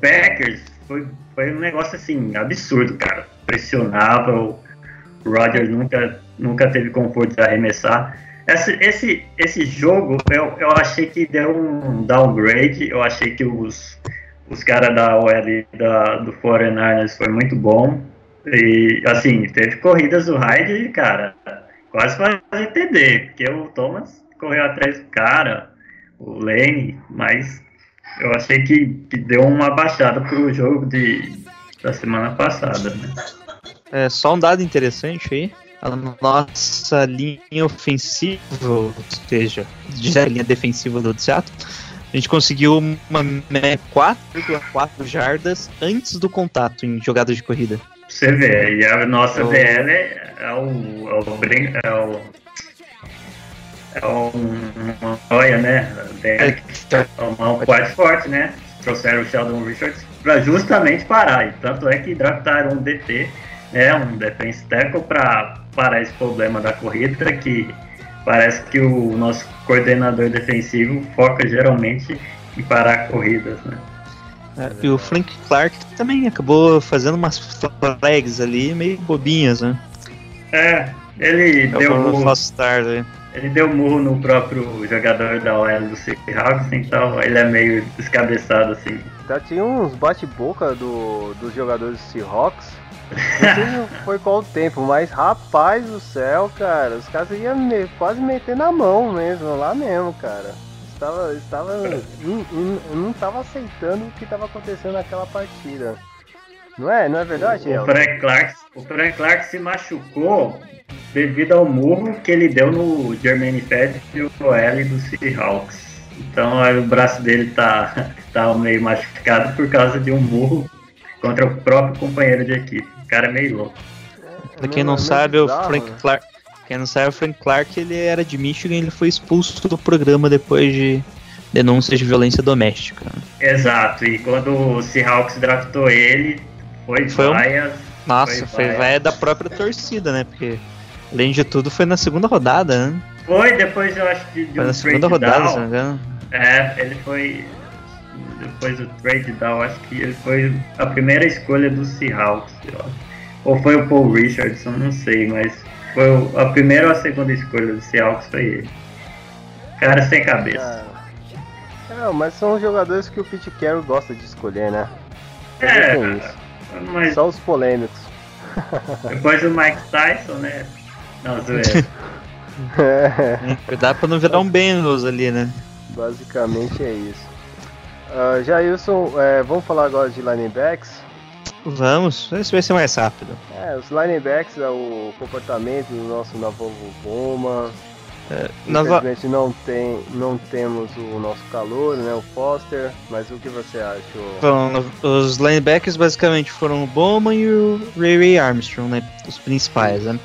Packers foi, foi um negócio assim, absurdo, cara. Pressionava, o Roger nunca, nunca teve conforto de arremessar. Esse, esse, esse jogo eu, eu achei que deu um downgrade. Eu achei que os, os caras da OL da, do 49ers foi muito bom. E assim, teve corridas do Hyde, cara, quase faz entender, porque o Thomas correu atrás do cara, o Lane, mas eu achei que, que deu uma baixada pro jogo de, da semana passada, né? É, só um dado interessante aí. A nossa linha ofensiva, ou seja, a linha defensiva do Seattle, a gente conseguiu uma média 4,4 jardas antes do contato em jogadas de corrida. Você vê, e a nossa DL é, é o. É o, é o é um, uma joia, né? DL é uma- um quarto forte, né? Trouxeram o Sheldon Richards para justamente parar. E tanto é que draftaram um DT, né? Um defense tackle para parar esse problema da corrida que parece que o nosso coordenador defensivo foca geralmente em parar corridas, né? É, e o Frank Clark também acabou fazendo umas flags ali meio bobinhas, né? É, ele É deu murro, start ali. ele deu murro no próprio jogador da OL do Seahawks, então ele é meio descabeçado assim. Já tinha uns bate-boca do, dos jogadores do Seahawks. Não sei se foi qual o tempo, mas rapaz do céu, cara, os caras iam me- quase meter na mão mesmo, lá mesmo, cara. Estava, estava, não, não, não tava aceitando o que estava acontecendo naquela partida. Não é? Não é verdade, O? Frank, Clark, o Frank Clark se machucou devido ao murro que ele deu no Jermaine Fed e o OL do Seahawks. Então aí o braço dele tá, tá meio machucado por causa de um murro contra o próprio companheiro de equipe. O cara é meio louco. Pra quem não é meio sabe, o Frank né? Clark. Quem não sabe, o Frank Clark ele era de Michigan ele foi expulso do programa depois de denúncias de violência doméstica. Exato, e quando o Seahawks draftou ele, foi, Foi um- vaias. Nossa, foi vai. vai da própria torcida, né? Porque, além de tudo, foi na segunda rodada, né? Foi depois, eu acho, de, de Foi um na segunda rodada, down. se não me engano. É, ele foi. Depois do trade down, acho que ele foi a primeira escolha do Seahawks. Ou foi o Paul Richardson, não sei, mas foi a primeira ou a segunda escolha do Seahawks foi ele. Cara sem cabeça. Cara, Não, mas são os jogadores que o Pete Carroll gosta de escolher, né? É, mas Só os polêmicos. depois o Mike Tyson, né? Não, zoeira. É, Dá pra não virar um Bengals ali, né? basicamente é isso. Uh, Jailson, é, vamos falar agora de linebacks. Vamos, esse vai ser mais rápido. É, os linebacks é o comportamento do nosso Navovo Boma. Nova- Infelizmente não, tem, não temos o nosso calor, né? O Foster. Mas o que você acha? Bom, os linebackers basicamente foram o Bowman e o Ray Ray Armstrong, né? Os principais, né?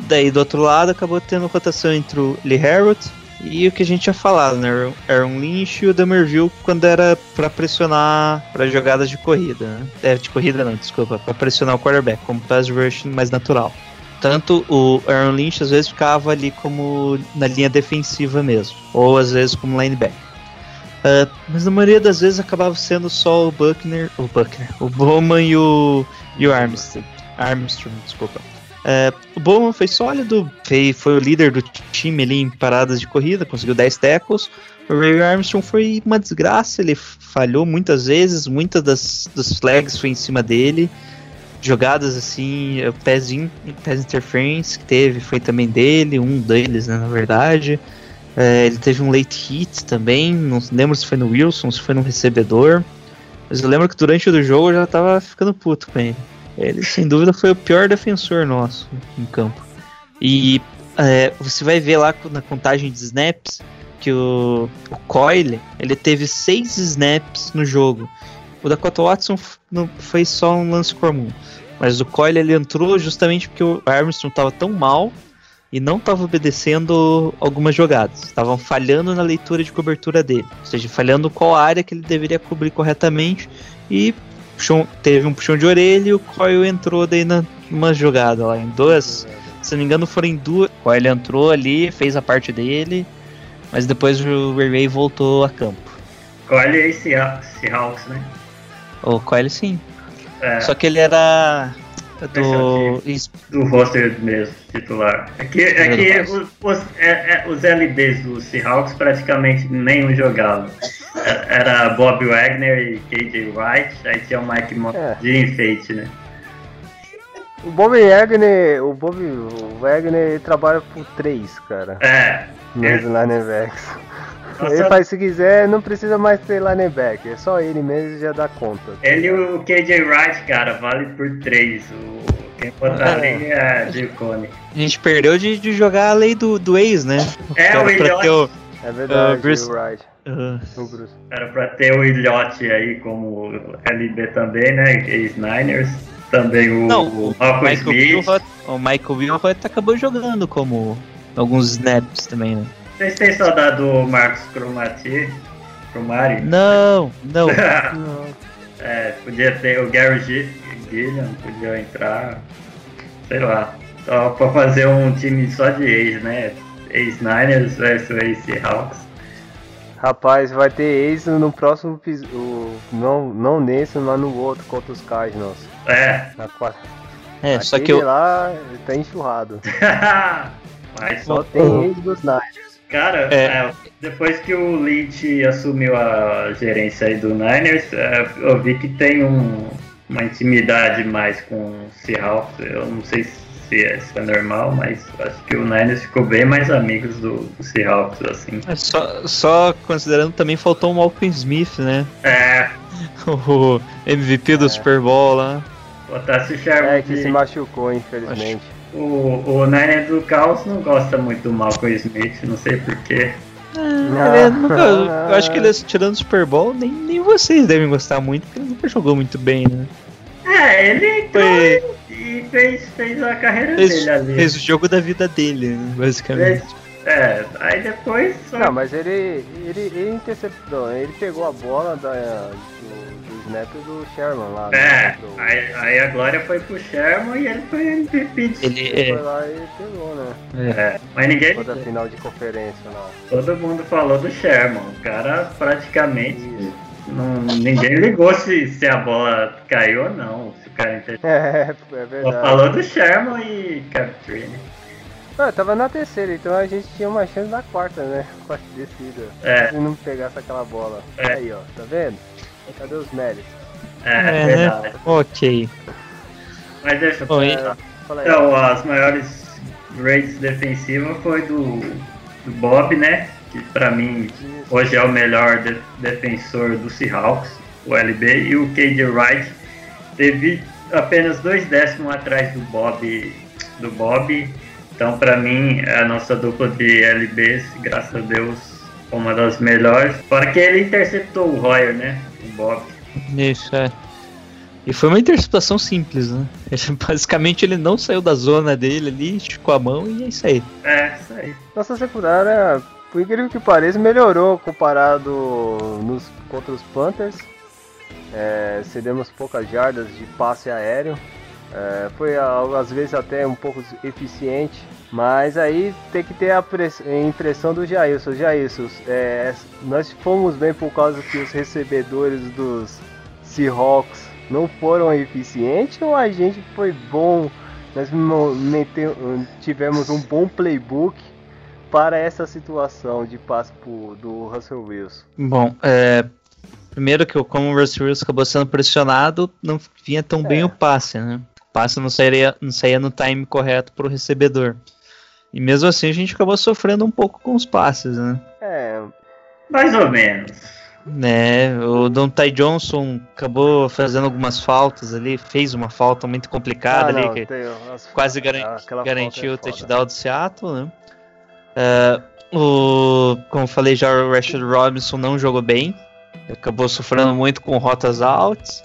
Daí do outro lado acabou tendo rotação entre o Lee Harrod e o que a gente tinha falado, né? Aaron Lynch e o Damerville quando era pra pressionar para jogadas de corrida, né? É, de corrida não, desculpa, pra pressionar o quarterback, como pass rush mais natural. Tanto o Aaron Lynch às vezes ficava ali como na linha defensiva mesmo, ou às vezes como linebacker. Ah, mas na maioria das vezes acabava sendo só o Buckner, o Buckner, o Bowman e o, e o Armstrong, Armstrong, desculpa. É, o Bowman foi sólido, foi, foi o líder do time ali em paradas de corrida, conseguiu 10 tackles. O Ray Armstrong foi uma desgraça, ele falhou muitas vezes, muitas das, das flags foi em cima dele. Jogadas assim, eh, pass, in, pass interference que teve foi também dele, um deles, né, na verdade. É, ele teve um late hit também, não lembro se foi no Wilson, se foi no recebedor. Mas eu lembro que durante o jogo eu já tava ficando puto com ele. Ele, sem dúvida, foi o pior defensor nosso em campo. E é, você vai ver lá na contagem de snaps que o, o Coyle ele teve seis snaps no jogo. O Dakota Watson não foi só um lance comum. Mas o Coyle ele entrou justamente porque o Armstrong estava tão mal e não estava obedecendo algumas jogadas. Estavam falhando na leitura de cobertura dele. Ou seja, falhando qual área que ele deveria cobrir corretamente. E teve um puxão de orelha e o Coyle entrou daí na- numa jogada lá. Em duas, se não me engano, foram em duas. O Coyle entrou ali, fez a parte dele. Mas depois o Ray voltou a campo. Aí Seah- Seahawks, né? O Coyle sim. É, Só que ele era do. Deixa do roster mesmo, titular. É que, é que os, os, é- é- os LBs do Seahawks praticamente nenhum jogava. É- Era Bob Wagner e KJ Wright, aí tinha o Mike Mo É. de enfeite, né? O Bob Wagner, o Bob Wagner trabalha por três, cara. É. Nos É. linebacks. Nossa, Ele faz se quiser, não precisa mais ter linebacker. É só ele mesmo e já dá conta. Ele e o KJ Wright, cara, vale por três. O, quem botar ali é Gilcone. A gente perdeu de, de jogar a lei do, do ex, né? É, Era o ter o- É verdade, Ah, Bruce- o Wright. O Bruce. Era pra ter o Ilhote aí como LB também, né? Ex-Niners. Também o, Não, o o Michael Smith. O Michael Wilhot acabou jogando como alguns snaps também, né? Vocês têm saudade do Marcos Cromati? Cromari? Não, não. é, podia ter o Gary G- Gilliam, podia entrar. Sei lá. Só pra fazer um time só de ex, né? Ex-Niners versus ex-Seahawks. Rapaz, vai ter ex no próximo o Não, não nesse, mas no outro contra os Cardinals. É. Na quarta. É, só que Aquele eu. lá tá enxurrado. Mas Só só tem ex dos Niners. Cara, É. é, depois que o Lynch assumiu a gerência aí do Niners, é, eu vi que tem um- uma intimidade mais com o Seahawks. Eu não sei se é, se é normal, mas acho que o Niners ficou bem mais amigos do, do Seahawks, assim. é Só, só considerando também faltou o Malcolm Smith, né? É, O MVP do Super Bowl lá. botasse o Sherman. É, que se machucou, infelizmente. O, o Niners do Caos não gosta muito do Malcolm Smith, não sei porquê. Ele nunca- eu acho que ele, tirando o Super Bowl, nem, nem vocês devem gostar muito, porque ele nunca jogou muito bem, né? É, ele entrou Foi- e fez, fez a carreira Fez, dele ali. fez o jogo da vida dele, né, basicamente. É, aí depois só Não, mas ele, ele, ele interceptou, ele pegou a bola da, do, snap do Sherman lá. É, né, do- aí, aí a glória foi pro Sherman e ele foi MVP. de- Ele Ele é, foi lá e pegou, né? é, É, mas ninguém, Toda a final de conferência lá. todo mundo falou do Sherman. O cara praticamente não, ninguém ligou se, se a bola caiu ou não. Se o cara inter... É, é Só verdade. falou do Sherman e Captrine. Ah, tava na terceira, então a gente tinha uma chance da quarta, né? Quarta descida. É, Se não pegasse aquela bola. É. Aí, ó, tá vendo? Cadê os méritos? é, É, né? verdade. ok. Mas deixa eu Bom, É, fala aí. Então, as maiores grades defensivas foi do, do Bob, né? Que pra mim hoje é o melhor de- defensor do Seahawks, o LB, e o KJ Wright teve apenas dois décimos atrás do Bob, do Bob Então, pra mim, a nossa dupla de LBs, graças a Deus, foi uma das melhores. Fora que ele interceptou o Royer, né? Bob. Isso, é. E foi uma interceptação simples, né? Ele, basicamente ele não saiu da zona dele ali, esticou a mão e é isso aí. É, isso aí. Nossa secundária, por incrível que pareça, melhorou comparado nos, contra os Panthers. É, cedemos poucas jardas de passe aéreo. É, foi às vezes até um pouco eficiente. Mas aí tem que ter a press- a impressão do Jailson. Jailson, é, nós fomos bem por causa que os recebedores dos Seahawks não foram eficientes ou a gente foi bom? Nós tivemos um bom playbook para essa situação de passe do Russell Wilson. Bom, é, primeiro que o- como o Russell Wilson acabou sendo pressionado, não vinha tão bem É. o passe, né? O passe não sairia, não saía no time correto para o recebedor. E mesmo assim a gente acabou sofrendo um pouco com os passes, né? É, Mais ou menos. Né, o Dontai Johnson acabou fazendo algumas faltas ali, fez uma falta muito complicada ah, ali, não, que quase garan- aquela garantiu o é touchdown do Seattle, né? É, o, como eu falei já, o Rashad Robinson não jogou bem, acabou sofrendo muito com rotas altas.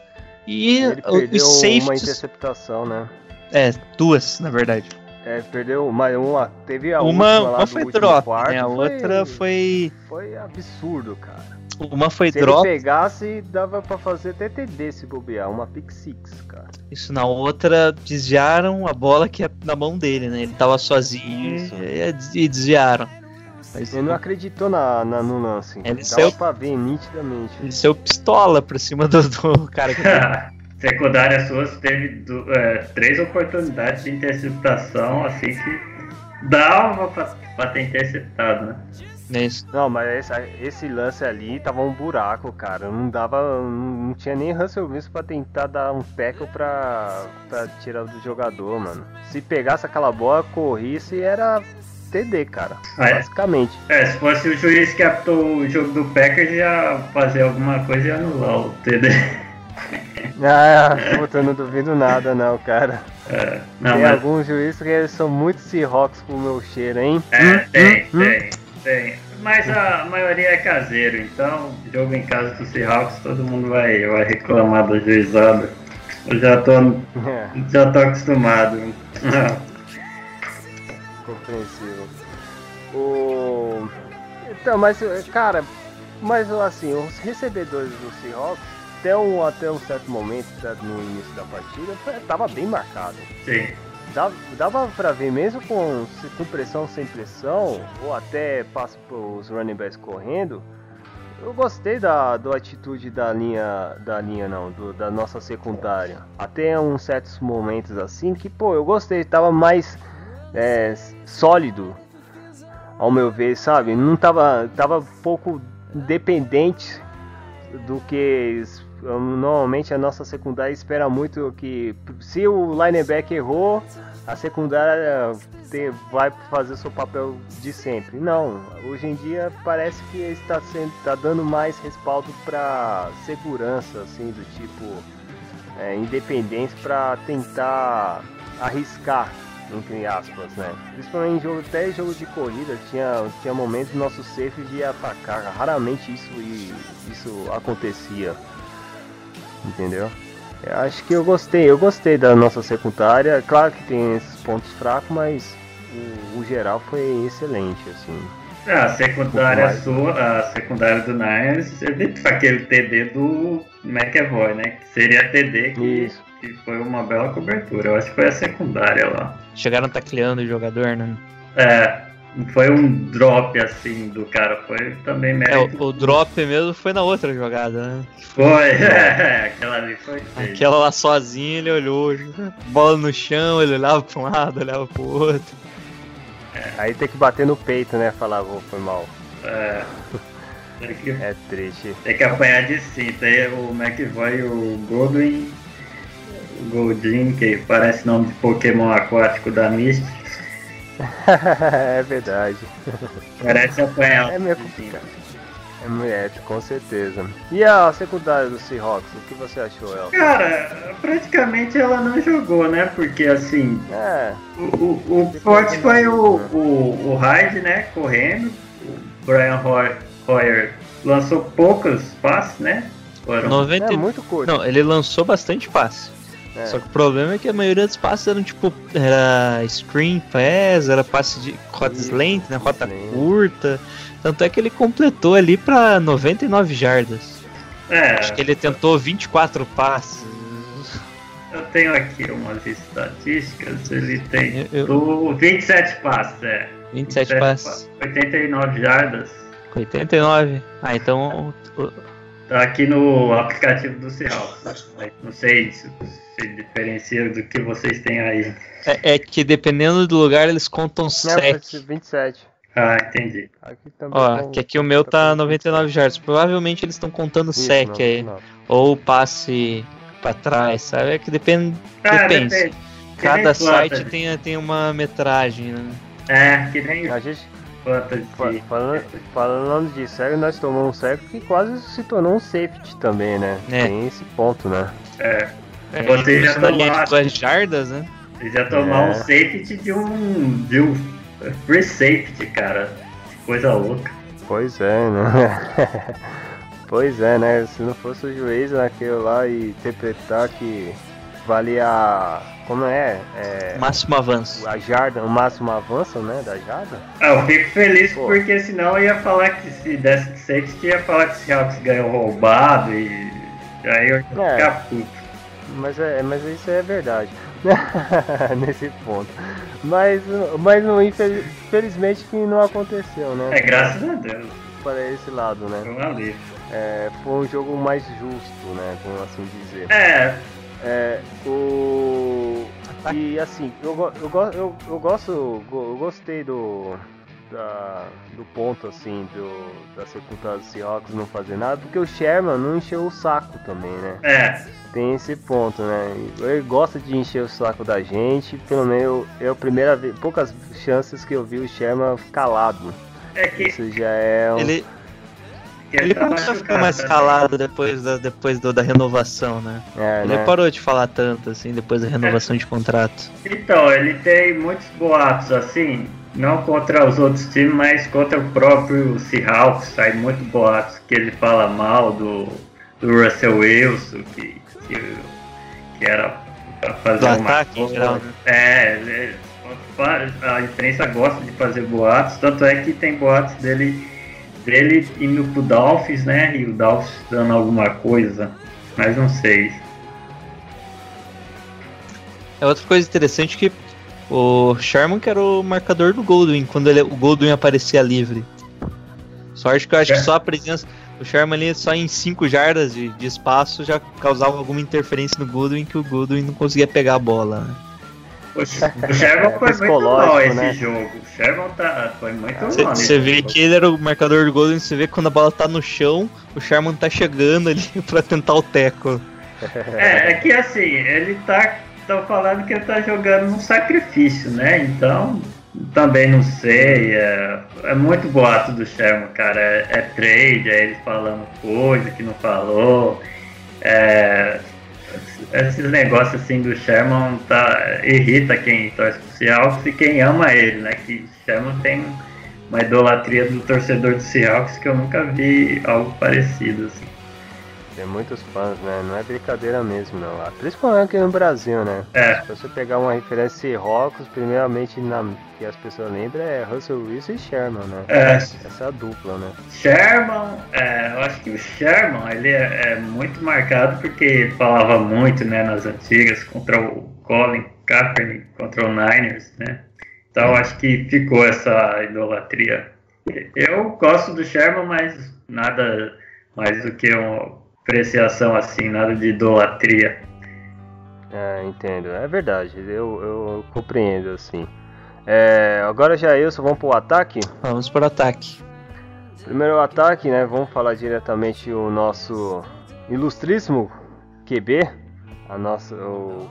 E Ele perdeu os uma safeties, interceptação, né? é, duas na verdade. É, perdeu uma, uma teve a Uma, última uma foi drop, quarto, né? A outra foi. foi absurdo, cara. Uma foi Se drop, ele pegasse, dava pra fazer até TD se bobear, uma pick six, cara. isso na outra desviaram a bola que é na mão dele, né? Ele tava sozinho Isso. e, e desviaram. Mas Ele não acreditou na, na, no lance. Ele Dava saiu- pra ver nitidamente. ele saiu pistola pra cima do, do cara que Secundária suas teve du- é, três oportunidades de interceptação, assim que dava pra, pra ter interceptado, né? É isso. Não, mas esse, esse lance ali tava um buraco, cara. Não dava. Não, não tinha nem Russell Wilson pra tentar dar um tackle pra, pra tirar do jogador, mano. Se pegasse aquela bola, corrisse, era TD, cara. É? Basicamente. É, se fosse o juiz que apitou o jogo do Packers, ia fazer alguma coisa e anular o TD. Ah, puta, eu não duvido nada, não, cara. É, não, tem mas alguns juízes que eles são muito Seahawks pro meu cheiro, hein? É, Hum, tem, hum, hum. tem, tem. Mas a maioria é caseiro, então jogo em casa do Seahawks, todo mundo vai, vai reclamar da juizada. Eu já tô, É, já tô acostumado. compreensível. O... Então, mas, cara, mas assim, os recebedores do Seahawks, até um, até um certo momento no início da partida, tava bem marcado. Sim. Dava, dava pra ver mesmo com, com pressão sem pressão, ou até passo os running backs correndo. Eu gostei da, da atitude da linha, da linha não, do- da nossa secundária. Até uns certos momentos assim que, pô, eu gostei, tava mais é, sólido, ao meu ver, sabe? Não tava, tava pouco dependente do que normalmente a nossa secundária espera muito que se o linebacker errou, a secundária vai fazer seu papel de sempre. Não, hoje em dia parece que está sendo, está dando mais respaldo para segurança, assim, do tipo é, independência para tentar arriscar entre aspas, né? Principalmente em jogo, até em jogo de corrida, tinha, tinha momentos nosso safe de atacar. Raramente isso, isso acontecia. Entendeu? Eu acho que eu gostei, eu gostei da nossa secundária. Claro que tem esses pontos fracos, mas o, o geral foi excelente, assim. É, a secundária Mais. sua, a secundária do Niners, evita aquele TD do McEvoy, né? Que seria TD que, Isso. Que foi uma bela cobertura. Eu acho que foi a secundária lá. Chegaram tacleando o jogador, né? É, não foi um drop assim do cara, foi também É, mérito. o, o drop mesmo foi na outra jogada, né? Foi, é, aquela ali foi. Aquela lá sozinho, ele olhou, bola no chão, ele olhava pra um lado, olhava pro outro. Aí tem que bater no peito, né? Falar, vou, foi mal. É, que, É triste. tem que apanhar de cinta. Aí o McVoy e o Goldwyn, o Goldin, que parece nome de Pokémon aquático da Misty, é verdade. parece apanhar É meio complicado. É, é, com certeza. E a secundária do Seahawks, o que você achou, El? Cara, praticamente ela não jogou, né? Porque assim, É, o, o, o forte foi o, o, o Hyde, né? Correndo. O Brian Hoy- Hoyer lançou poucos passes, né? Foram 90... é muito curto. Não, ele lançou bastante passe. É. Só que o problema é que a maioria dos passes eram tipo. Era screen pass, era passe de rotas Isso, lentes, né? Rota curta. Tanto é que ele completou ali pra 99 jardas. É, Acho que ele tentou 24 passes. eu tenho aqui umas estatísticas. Ele tem Eu- eu- do 27 passes, é. 27 passes. 89 jardas. 89. Ah, então. Aqui no aplicativo do Seahawks. Não sei se, se diferencia do que vocês têm aí. É, é que dependendo do lugar eles contam Não, pode ser sec. 27. Ah, entendi. Aqui. Ó, tá- que aqui o meu tá 99 jardas. Provavelmente eles estão contando Isso, sec não, aí. não. Ou passe pra trás, sabe? É que depende. Ah, Depende. depende. Cada site tem, tem uma metragem, né? É, que nem A gente, fantasy. fa- falando, falando de sério, nós tomamos um sério que quase se tornou um safety também, né? É. Tem esse ponto, né? É, É, Você já tomou- de duas jardas, né? você já tomar É. um safety de um, de um free safety, cara. Que coisa louca. Pois é, né? pois é, né? Se não fosse o juiz naquele lá e interpretar que valia. Como é? é Máximo avanço. a jarda, o máximo avanço, né? Da jarda? Ah, eu fico feliz Pô. porque senão eu ia falar que se desse safety, ia falar que o Seahawks ganhou roubado e aí eu ia É. ficar puto. Mas, é, mas isso é verdade. Nesse ponto. Mas, mas não, infeliz- infelizmente que não aconteceu, né? É, graças a Deus. Para esse lado, né? Foi um alívio. É, foi um jogo mais justo, né? Vamos assim dizer. É, É, o. E assim, eu, eu, eu, eu gosto. Eu gostei do. Da, do ponto assim, do, da secundária do Seahawks não fazer nada, porque o Sherman não encheu o saco também, né? é. Tem esse ponto, né? Ele gosta de encher o saco da gente, pelo menos eu, é a primeira vez, poucas chances que eu vi o Sherman calado. É que Isso já é um. Ele, ele tá começou a ficar mais calado depois da, depois do- da renovação, né? é, Ele né? parou de falar tanto, assim, depois da renovação de contrato. Então, ele tem muitos boatos assim, não contra os outros times, mas contra o próprio Seahawks. Sai muito boatos que ele fala mal do, do Russell Wilson, que, que, que era pra fazer Do uma ataque em geral, né? É, ele- a imprensa gosta de fazer boatos, tanto é que tem boatos dele, dele indo pro Dolphins, né? E o Dolphins dando alguma coisa, mas não sei. É outra coisa interessante que o Sherman que era o marcador do Goldwyn quando ele, o Goldwyn aparecia livre. Sorte que eu acho É. que só a presença do Sherman ali só em 5 jardas de, de espaço já causava alguma interferência no Goldwyn que o Goldwyn não conseguia pegar a bola. O, Sherman foi muito mal esse né? jogo. O Sherman tá, foi muito Você mal. você vê jogo. que ele era o marcador do Goldwyn, você vê que quando a bola tá no chão, o Sherman tá chegando ali pra tentar o teco. É, é que assim, ele tá. Estão falando que ele tá jogando num sacrifício, né? Então, também não sei. É, é muito boato do Sherman, cara. É, é trade, é ele falando coisa que não falou. É, esses negócios assim do Sherman tá, irrita quem torce pro Seahawks e quem ama ele, né? Que Sherman tem uma idolatria do torcedor do Seahawks que eu nunca vi algo parecido. Assim. Tem muitos fãs, né? Não é brincadeira mesmo, não. Principalmente aqui no Brasil, né? É. Se você pegar uma referência Seahawks, primeiramente na, que as pessoas lembram é Russell Wilson e Sherman, né? É. Essa é a dupla, né? Sherman, é, eu acho que o Sherman ele é, é muito marcado porque falava muito né, nas antigas contra o Colin Kaepernick, contra o Niners, né? Então acho que ficou essa idolatria. Eu gosto do Sherman, mas nada mais do que uma apreciação assim, nada de idolatria. É, entendo. É verdade. Eu, eu compreendo, assim. É, agora já eu, vamos pro ataque. Vamos para o ataque. Primeiro ataque, né? Vamos falar diretamente o nosso ilustríssimo QB, a nossa, o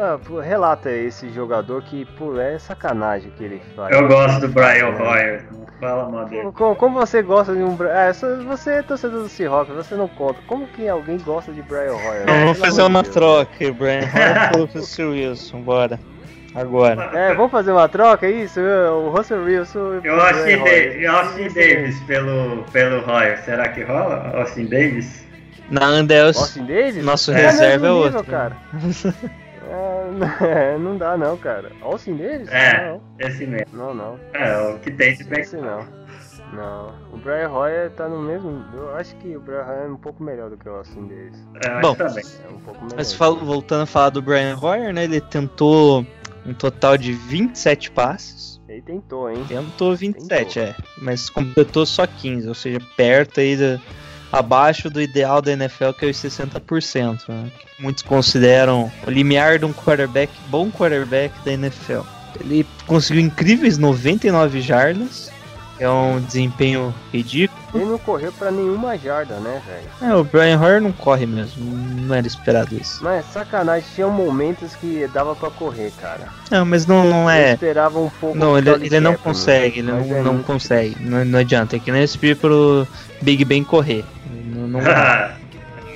Ah, relata esse jogador que, pô, é sacanagem que ele faz. Eu gosto do Brian Hoyer. Não fala mal dele. Como, como você gosta de um. É, você é torcedor do Seahawks, você não conta. Como que alguém gosta de Brian Hoyer? Vamos Pelo fazer uma de Deus. troca, Brian Hoyer pelo Russell Wilson, bora. Agora. É, vamos fazer uma troca, é isso? O Russell Wilson. Eu pro Austin, Hoyer. Davis, Austin Davis pelo, pelo Hoyer. Será que rola? Austin Davis? Na Andels, Austin Davis? Nosso É reserva é mesmo outro. nível, cara. É, não dá não, cara. Austin Davis? É, Não, esse mesmo. não, não. É, o que tem de bem. Esse não. Não. O Brian Hoyer tá no mesmo. Eu acho que o Brian Hoyer é um pouco melhor do que o Austin Davis. Eu acho Bom. também. É um pouco melhor. Mas fal- voltando a falar do Brian Hoyer, né? Ele tentou um total de 27 passes. Ele tentou, hein? Tentou 27, Tentou. é. Mas completou só 15, ou seja, perto aí da, abaixo do ideal da NFL, que é os 60%. Né? Que muitos consideram o limiar de um quarterback, bom quarterback da NFL. Ele conseguiu incríveis 99 jardas, é um desempenho ridículo. Ele não correu pra nenhuma jarda, né, velho? É, o Brian Hoyer não corre mesmo, não era esperado isso. Mas sacanagem, tinha momentos que dava pra correr, cara. Não, mas não, não Eu é. esperava um pouco. Não, ele, ele não consegue, ele não, é não consegue, não, não adianta, é que nem esse pro Big Ben correr. Não,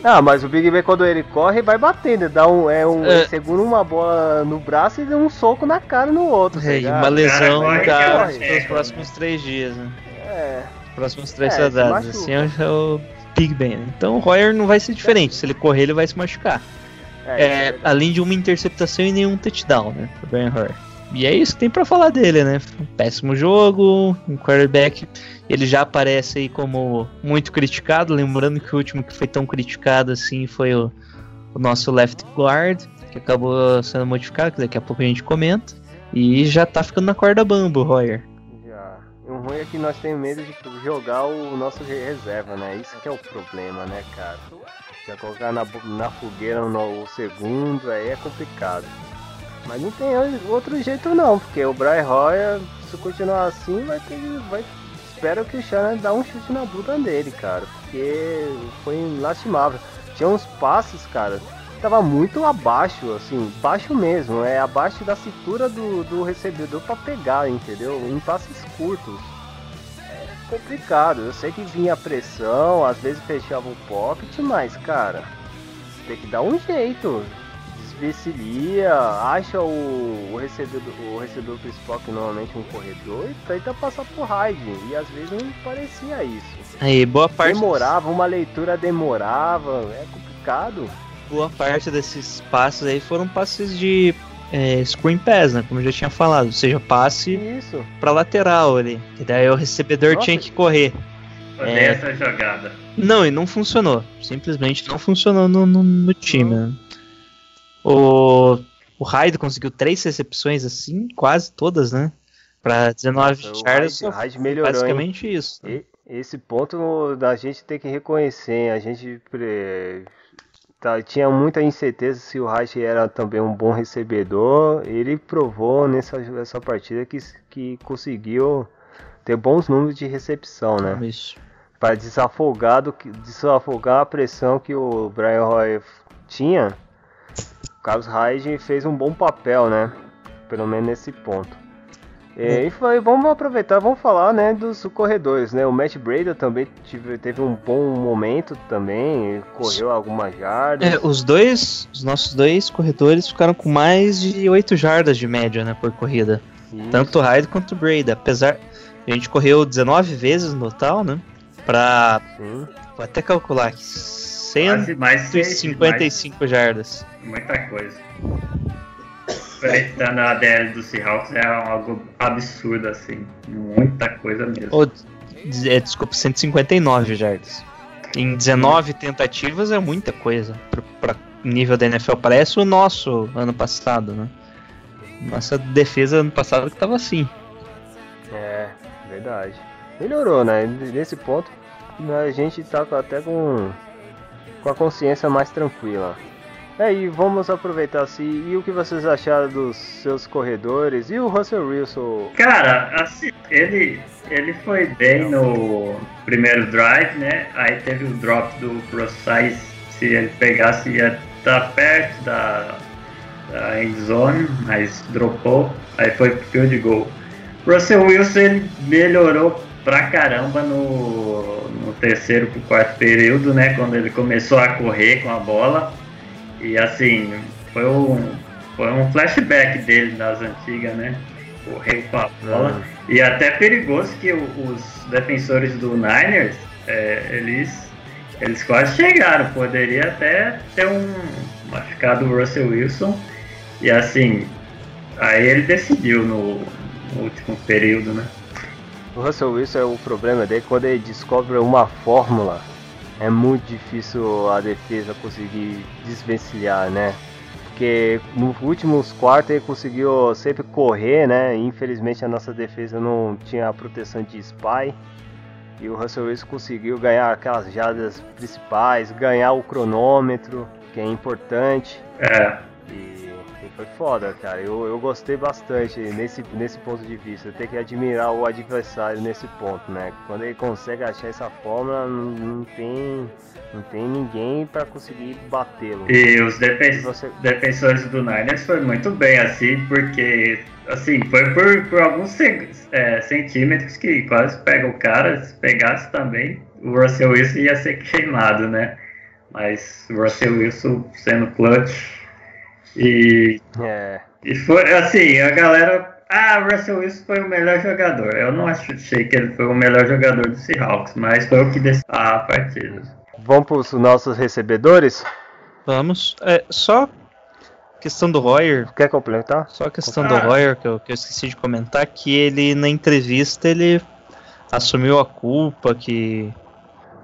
Ah, mas o Big Ben quando ele corre vai batendo, dá um, é um, É. ele segura uma bola no braço e dá um soco na cara no outro. tá É, e uma lesão corre, cara, corre. pelos próximos três dias, né? É, Próximos três É, rodadas. Assim é o- é Big Ben. né? Então o Royer não vai ser diferente. Se ele correr, ele vai se machucar. é, É, é além de uma interceptação e nenhum touchdown, né? Pro Brian Hoyer. E é isso que tem pra falar dele, né? Um péssimo jogo, um quarterback. Ele já aparece aí como muito criticado. Lembrando que o último que foi tão criticado assim foi o, o nosso left guard, que acabou sendo modificado, que daqui a pouco a gente comenta. E já tá ficando na corda bamba o Royer. Já. O ruim é que nós temos medo de jogar o nosso re- reserva, né? Isso que é o problema, né, cara? Já colocar na, na fogueira no, o segundo, aí é complicado. Mas não tem outro jeito não, porque o Brian Hoyer, se continuar assim, vai ter. Vai, espero que o Shannon dá um chute na bunda dele, cara. Porque foi lastimável. Tinha uns passes, cara, tava muito abaixo, assim, baixo mesmo, é abaixo da cintura do, do recebedor pra pegar, entendeu? Em passes curtos. É complicado, eu sei que vinha pressão, às vezes fechava o pocket, mas, cara, tem que dar um jeito. Desvencilha, acha o, o, recebedor, o recebedor principal, que normalmente é um corredor, e tenta passar por raid. E às vezes não parecia isso. Aí, boa parte. Demorava, uma leitura demorava, é complicado. boa parte desses passes aí foram passes de é, screen pass, né? Como eu já tinha falado, ou seja, passe Isso. pra lateral ali. E daí o recebedor Nossa. tinha que correr. Odeio É. essa jogada. Não, e não funcionou. Simplesmente não funcionou no, no, no time. né? O, o Hyde conseguiu três recepções assim, quase todas, né? Pra 19 Nossa, o jardas. Hyde- o Hyde melhorou, hein? Basicamente isso. né? E- Esse ponto da gente tem que reconhecer, hein? a gente tá- tinha muita incerteza se o Reich era também um bom recebedor. Ele provou nessa, nessa partida que, que conseguiu ter bons números de recepção, né? Isso. Para desafogar, do desafogar a pressão que o Brian Roy tinha, Carlos Hyde fez um bom papel, né? Pelo menos nesse ponto. E foi, vamos aproveitar, vamos falar, né, dos corredores, né? O Matt Breda também tive- teve um bom momento também, correu algumas jardas. É, os dois, os nossos dois corredores ficaram com mais de 8 jardas de média, né, por corrida. Isso. Tanto o Hyde quanto o Breda. Apesar, a gente correu 19 vezes no total, né? Pra, Sim. vou até calcular aqui, Quase mais seis, 155 jardas. muita coisa. Enfrentando a DL do Seahawks é algo absurdo, assim. Muita coisa mesmo. É, desculpa, 159 jardas. Em 19 tentativas é muita coisa pra, pra nível da NFL. Parece o nosso ano passado, né? Nossa defesa ano passado que tava assim. É, verdade. Melhorou, né? Nesse ponto a gente tá até com, com a consciência mais tranquila. É, e vamos aproveitar assim. E o que vocês acharam dos seus corredores? E o Russell Wilson? Cara, assim, ele, ele foi bem no primeiro drive, né? Aí teve o drop do Procise. Se ele pegasse, ia estar perto da, a end zone, mas dropou, aí foi pro field goal. Russell Wilson ele melhorou pra caramba no, no terceiro pro quarto período, né? Quando ele começou a correr com a bola. E assim, foi um, foi um flashback dele nas antigas, né? Correu com a bola. E até perigoso que os defensores do Niners, é, eles, eles quase chegaram. Poderia até ter um machucado o Russell Wilson. E assim, aí ele decidiu no, no último período, né? O Russell Wilson é o problema dele quando ele descobre uma fórmula. É muito difícil a defesa conseguir desvencilhar, né? Porque nos últimos quartos ele conseguiu sempre correr, né? Infelizmente a nossa defesa não tinha a proteção de spy. E o Russell Wilson conseguiu ganhar aquelas jadas principais, ganhar o cronômetro, que é importante. É. E, foi foda, cara. Eu, eu gostei bastante nesse, nesse ponto de vista. Tem que admirar o adversário nesse ponto, né? Quando ele consegue achar essa fórmula, não, não tem não tem ninguém para conseguir batê-lo. E os defen Você- defensores do Niners foi muito bem, assim, porque assim, foi por, por alguns é, centímetros que quase pega o cara. Se pegasse também, o Russell Wilson ia ser queimado, né? Mas o Russell Wilson sendo clutch. E, É, e foi assim, a galera. Ah, o Russell Wilson foi o melhor jogador. Eu não achei que ele foi o melhor jogador do Seahawks, mas foi o que decidiu a partida. vamos para os nossos recebedores? Vamos. É, só questão do Royer. Quer complementar? Só a questão Ah. do Royer que eu, que eu esqueci de comentar, que ele na entrevista ele assumiu a culpa, que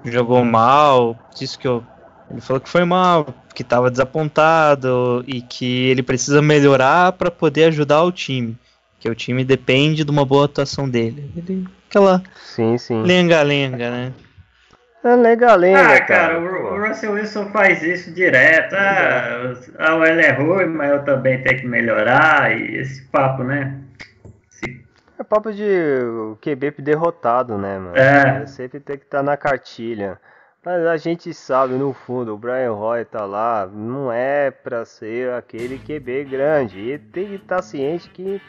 jogou mal, disse que eu, ele falou que foi mal, que estava desapontado e que ele precisa melhorar para poder ajudar o time, que o time depende de uma boa atuação dele. Ele, aquela Sim, sim. lenga-lenga, né? É legal, lembra, Ah, cara, o, o Russell Wilson faz isso direto. Ah, ah, ele é ruim, mas eu também tenho que melhorar. E esse papo, né? Esse- É papo de o QB derrotado, né, mano? É. Sempre tem que estar na cartilha. Mas a gente sabe, no fundo, o Brian Roy tá lá, não é pra ser aquele QB grande. Ele tem que estar ciente que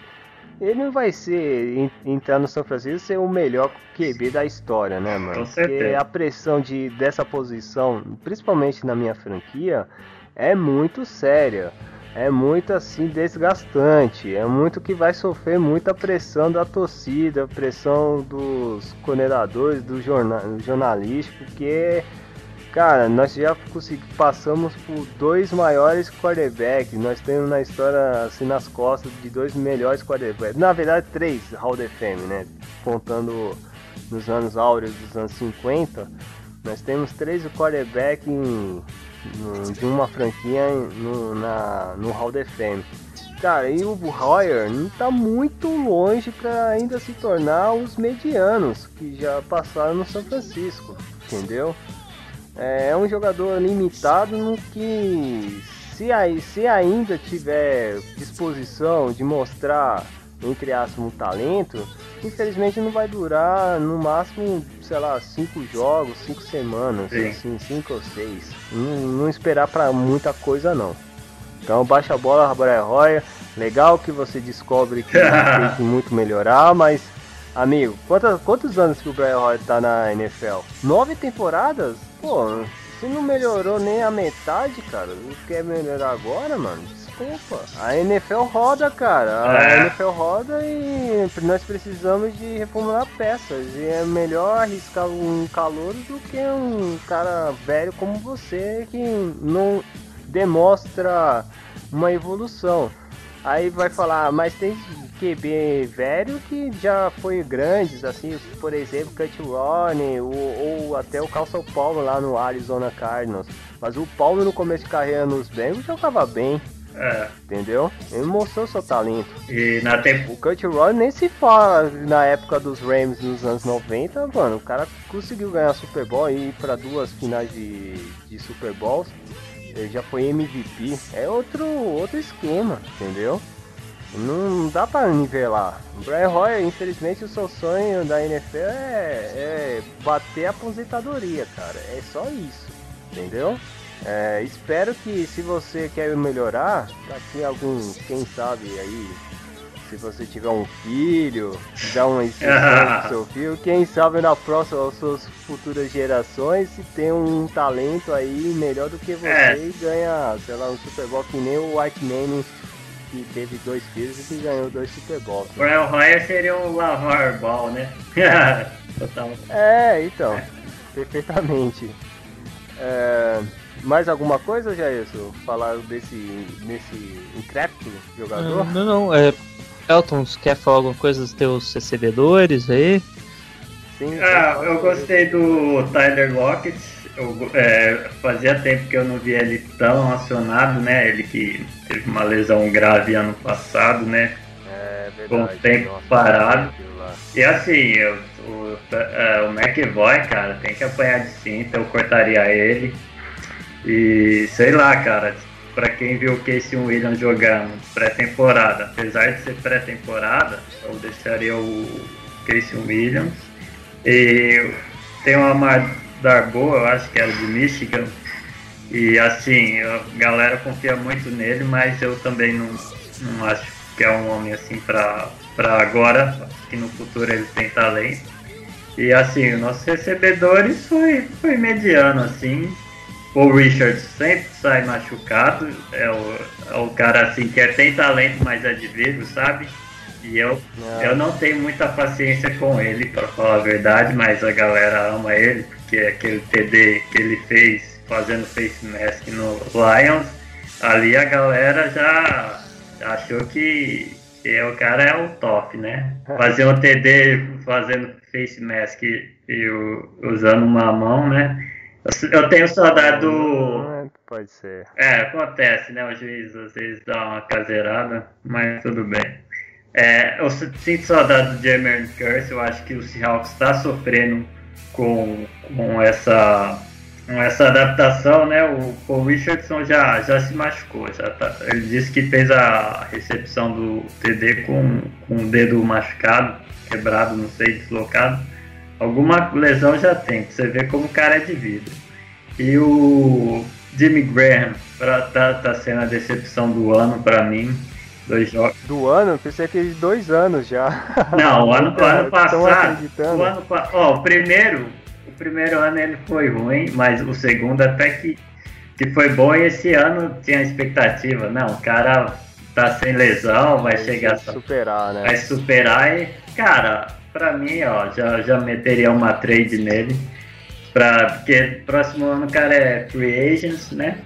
ele não vai ser, en- entrar no São Francisco e ser o melhor QB da história, né, mano? Com Porque a pressão de, dessa posição, principalmente na minha franquia, é muito séria. É muito assim desgastante, é muito que vai sofrer muita pressão da torcida, pressão dos coordenadores, do jornal, jornalístico, porque cara, nós já passamos por dois maiores quarterbacks, nós temos na história assim nas costas de dois melhores quarterbacks, na verdade três Hall of Fame, né? Contando nos anos áureos dos anos 50, nós temos três quarterbacks de uma franquia no, na, no Hall of Fame. Cara, e o Royer não tá muito longe para ainda se tornar os medianos que já passaram no São Francisco, entendeu? É um jogador limitado no que se, se ainda tiver disposição de mostrar, entre aspas, um talento, infelizmente não vai durar no máximo, sei lá, cinco jogos, cinco semanas, Sim. assim, cinco ou seis. Não, não esperar para muita coisa não. Então baixa a bola, Brian Roya. Legal que você descobre que tem que muito melhorar, mas amigo, quantas, quantos anos que o Brian Roya tá na NFL? Nove temporadas? Pô, se não melhorou nem a metade, cara, não quer melhorar agora, mano? Desculpa. A NFL roda, cara. A É. NFL roda e nós precisamos de reformular peças. E é melhor arriscar um calor do que um cara velho como você que não demonstra uma evolução. Aí vai falar, mas tem QB velho que já foi grandes, assim, por exemplo, Cut Ronnie, ou, ou até o Calço Paulo lá no Arizona Cardinals. Mas o Paulo no começo de carreira nos Bengals jogava bem, é, entendeu? Ele mostrou seu talento. e na temporada. O Kurt Ronnie nem se fala na época dos Rams nos anos 90, mano. O cara conseguiu ganhar Super Bowl e ir pra duas finais de, de Super Bowls. Ele já foi MVP. É outro, outro esquema, entendeu? Não dá pra nivelar. O Brian Hoyer, infelizmente, o seu sonho da NFL é, é bater a aposentadoria, cara. É só isso, entendeu? É, espero que se você quer melhorar, daqui a algum, quem sabe aí, se você tiver um filho, dar uma instrução pro seu filho, quem sabe na próxima, as suas futuras gerações, se tem um talento aí melhor do que você É. e ganha, sei lá, um Super Bowl que nem o White Manning, que teve dois filhos e que ganhou dois Super Bowls. O Brian Hoyer seria um Lavar Ball, né? Total. É, então, perfeitamente. É, mais alguma coisa, Jailson? Falar desse, desse incrépido jogador? Não, não, é. Elton, você quer falar alguma coisa dos teus recebedores aí? Sim, Ah, eu gostei do Tyler Lockett. Eu, é, fazia tempo que eu não via ele tão acionado, né? Ele que teve uma lesão grave ano passado, né? É com o verdade. tempo nossa, parado. lá. E assim, eu, o, é, o McEvoy, cara, tem que apanhar de cinta, eu cortaria ele. E sei lá, cara, pra quem viu o Casey Williams jogando pré-temporada, apesar de ser pré-temporada, eu deixaria o Casey Williams. E tem uma Amar boa, eu acho que era de Michigan. E assim, a galera confia muito nele, mas eu também não, não acho que é um homem assim pra agora. Que no futuro ele tem talento. E assim, os nossos recebedores foi, foi mediano, assim. O Richard sempre sai machucado. É o, é o cara assim que é, tem talento, mas é de vidro, sabe? E eu, É. eu não tenho muita paciência com ele, pra falar a verdade, mas a galera ama ele, porque aquele TD que ele fez fazendo face mask no Lions, ali a galera já achou que, que o cara é o top, né? Fazer um TD fazendo face mask e, e o- usando uma mão, né? Eu, tenho saudade do. É, Pode ser. É, acontece, né? O juiz às vezes dá uma caseirada, mas tudo bem. É, eu sinto saudade do Jamie Curse, eu acho que o Seahawks está sofrendo com, com, essa, com essa adaptação, né? O Paul Richardson já, já se machucou, já tá, ele disse que fez a recepção do TD com, com o dedo machucado, quebrado, não sei, deslocado. Alguma lesão já tem, pra você ver como o cara é de vidro. E o Jimmy Graham pra, tá, tá sendo a decepção do ano pra mim. Dois jogos. Do ano, pensei que de dois anos já. Não, o ano, o ano passado. O, ano, ó, o primeiro. O primeiro ano ele foi ruim, mas o segundo até que, que foi bom e esse ano tinha expectativa. Não, o cara tá sem lesão, vai chegar se superar, né? vai superar e, cara, pra mim, ó, já, já meteria uma trade nele. Pra, porque próximo ano o cara é free agents, né?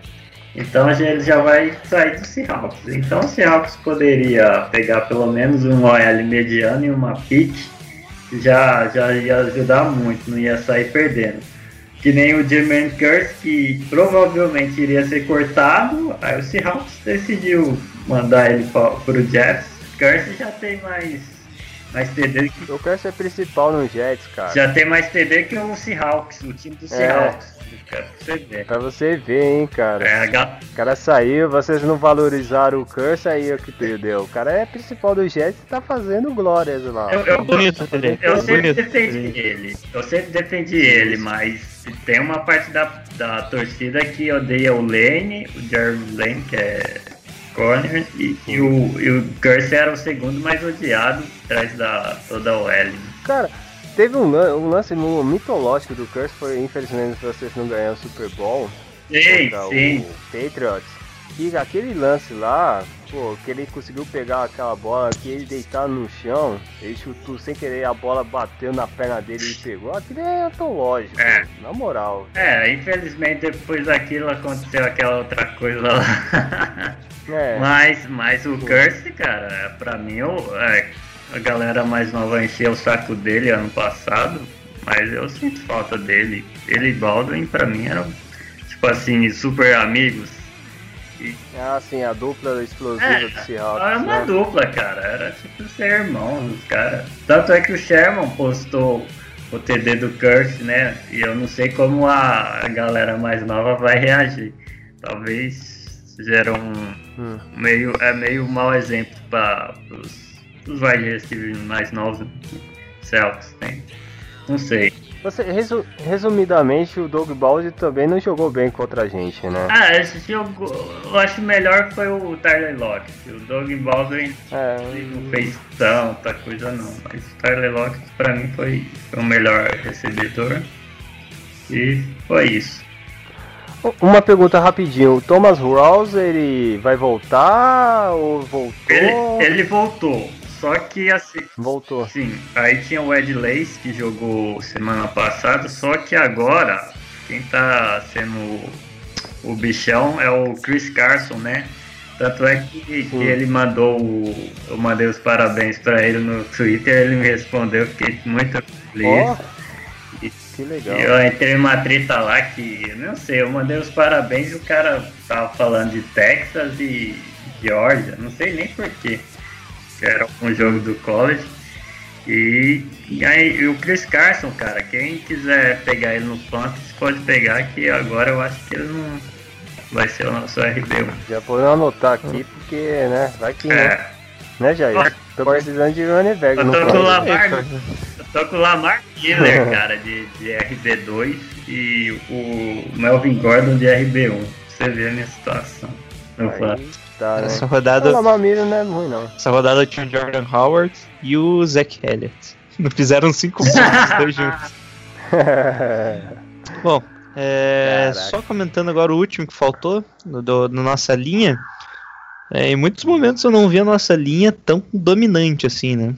Então ele já vai sair do Seahawks. Então o Seahawks poderia pegar pelo menos um OL mediano e uma pick, já, já ia ajudar muito, não ia sair perdendo. Que nem o Jermaine Curse, que provavelmente iria ser cortado, aí o Seahawks decidiu mandar ele para pro Jets. Curse já tem mais, mais TD que Eu quero ser principal no Jets, cara. já tem mais TD que o Seahawks, o time do Seahawks. Pra você ver. Pra você ver, hein, cara. É, O cara saiu, vocês não valorizaram o Curse, aí é o que perdeu. O cara é principal do Jets e tá fazendo glórias lá. eu, eu, Bonito, eu sempre Bonito. defendi ele. Eu sempre defendi ele, mas tem uma parte da, da torcida que odeia o Lane, o Jeremy Lane, que é corner, e, e o, e o Curse era o segundo mais odiado atrás da toda a OL. Cara, teve um, um lance mitológico do Curse, foi infelizmente vocês não ganharam o Super Bowl Sim, sim. o Patriots. Que aquele lance lá, pô, que ele conseguiu pegar aquela bola, que ele deitado no chão, ele chutou sem querer, a bola bateu na perna dele e pegou. Aquilo é antológico, É. na moral. É, infelizmente depois daquilo aconteceu aquela outra coisa lá. É. Mas, mas o Curse, cara, pra mim, eu, é, a galera mais nova encheu o saco dele ano passado, mas eu sinto falta dele. Ele e Baldwin, pra mim, eram, tipo assim, super amigos. Ah, sim, a dupla explosiva É, do Seahawks. Era uma né? dupla, cara, era tipo ser irmão dos caras. Tanto é que o Sherman postou o TD do Curse, né? E eu não sei como a, a galera mais nova vai reagir. Talvez gera um, Hum. meio é meio mau exemplo para os wide receivers mais novos Celtics tem não sei Você, resu- resumidamente, o Doug Baldwin também não jogou bem contra a gente, né? Ah, esse jogo eu acho melhor foi o Tyler Lockett. O Doug Baldwin É, não fez tanta coisa não. Mas o Tyler Lockett pra mim foi, foi o melhor recebedor. E foi isso. Uma pergunta rapidinho. O Thomas Rawls, ele vai voltar ou voltou? Ele, ele voltou. Só que assim, Voltou. Sim, aí tinha o Ed Lace que jogou semana passada, só que agora quem tá sendo o- bichão é o Chris Carson, né? Tanto é que, que ele mandou o, eu mandei os parabéns pra ele no Twitter, ele me respondeu, fiquei muito feliz. Ó, que legal. E eu entrei numa treta lá que, não sei, eu mandei os parabéns e o cara tava falando de Texas e Georgia, não sei nem porquê. Era um jogo do college. E, e aí e o Chris Carson, cara, quem quiser pegar ele no Fantasy pode pegar, que agora eu acho que ele não vai ser o nosso RB1. Já vou anotar aqui, porque, né, vai que, né, É, né Jair? Tô precisando de running eu no tô com o. Lamar, eu tô com o Lamar Miller, cara, de, de RB2 e o Melvin Gordon de RB1. Você vê a minha situação. No Fantasy. Aí tá, né? Essa O rodada, Lamar Miller não é ruim, não. essa rodada tinha o Jordan Howard e o Zach Elliott. Não fizeram cinco pontos os dois juntos. Bom, é, só comentando agora o último que faltou no, do, na nossa linha. É, em muitos momentos eu não vi a nossa linha tão dominante assim, né?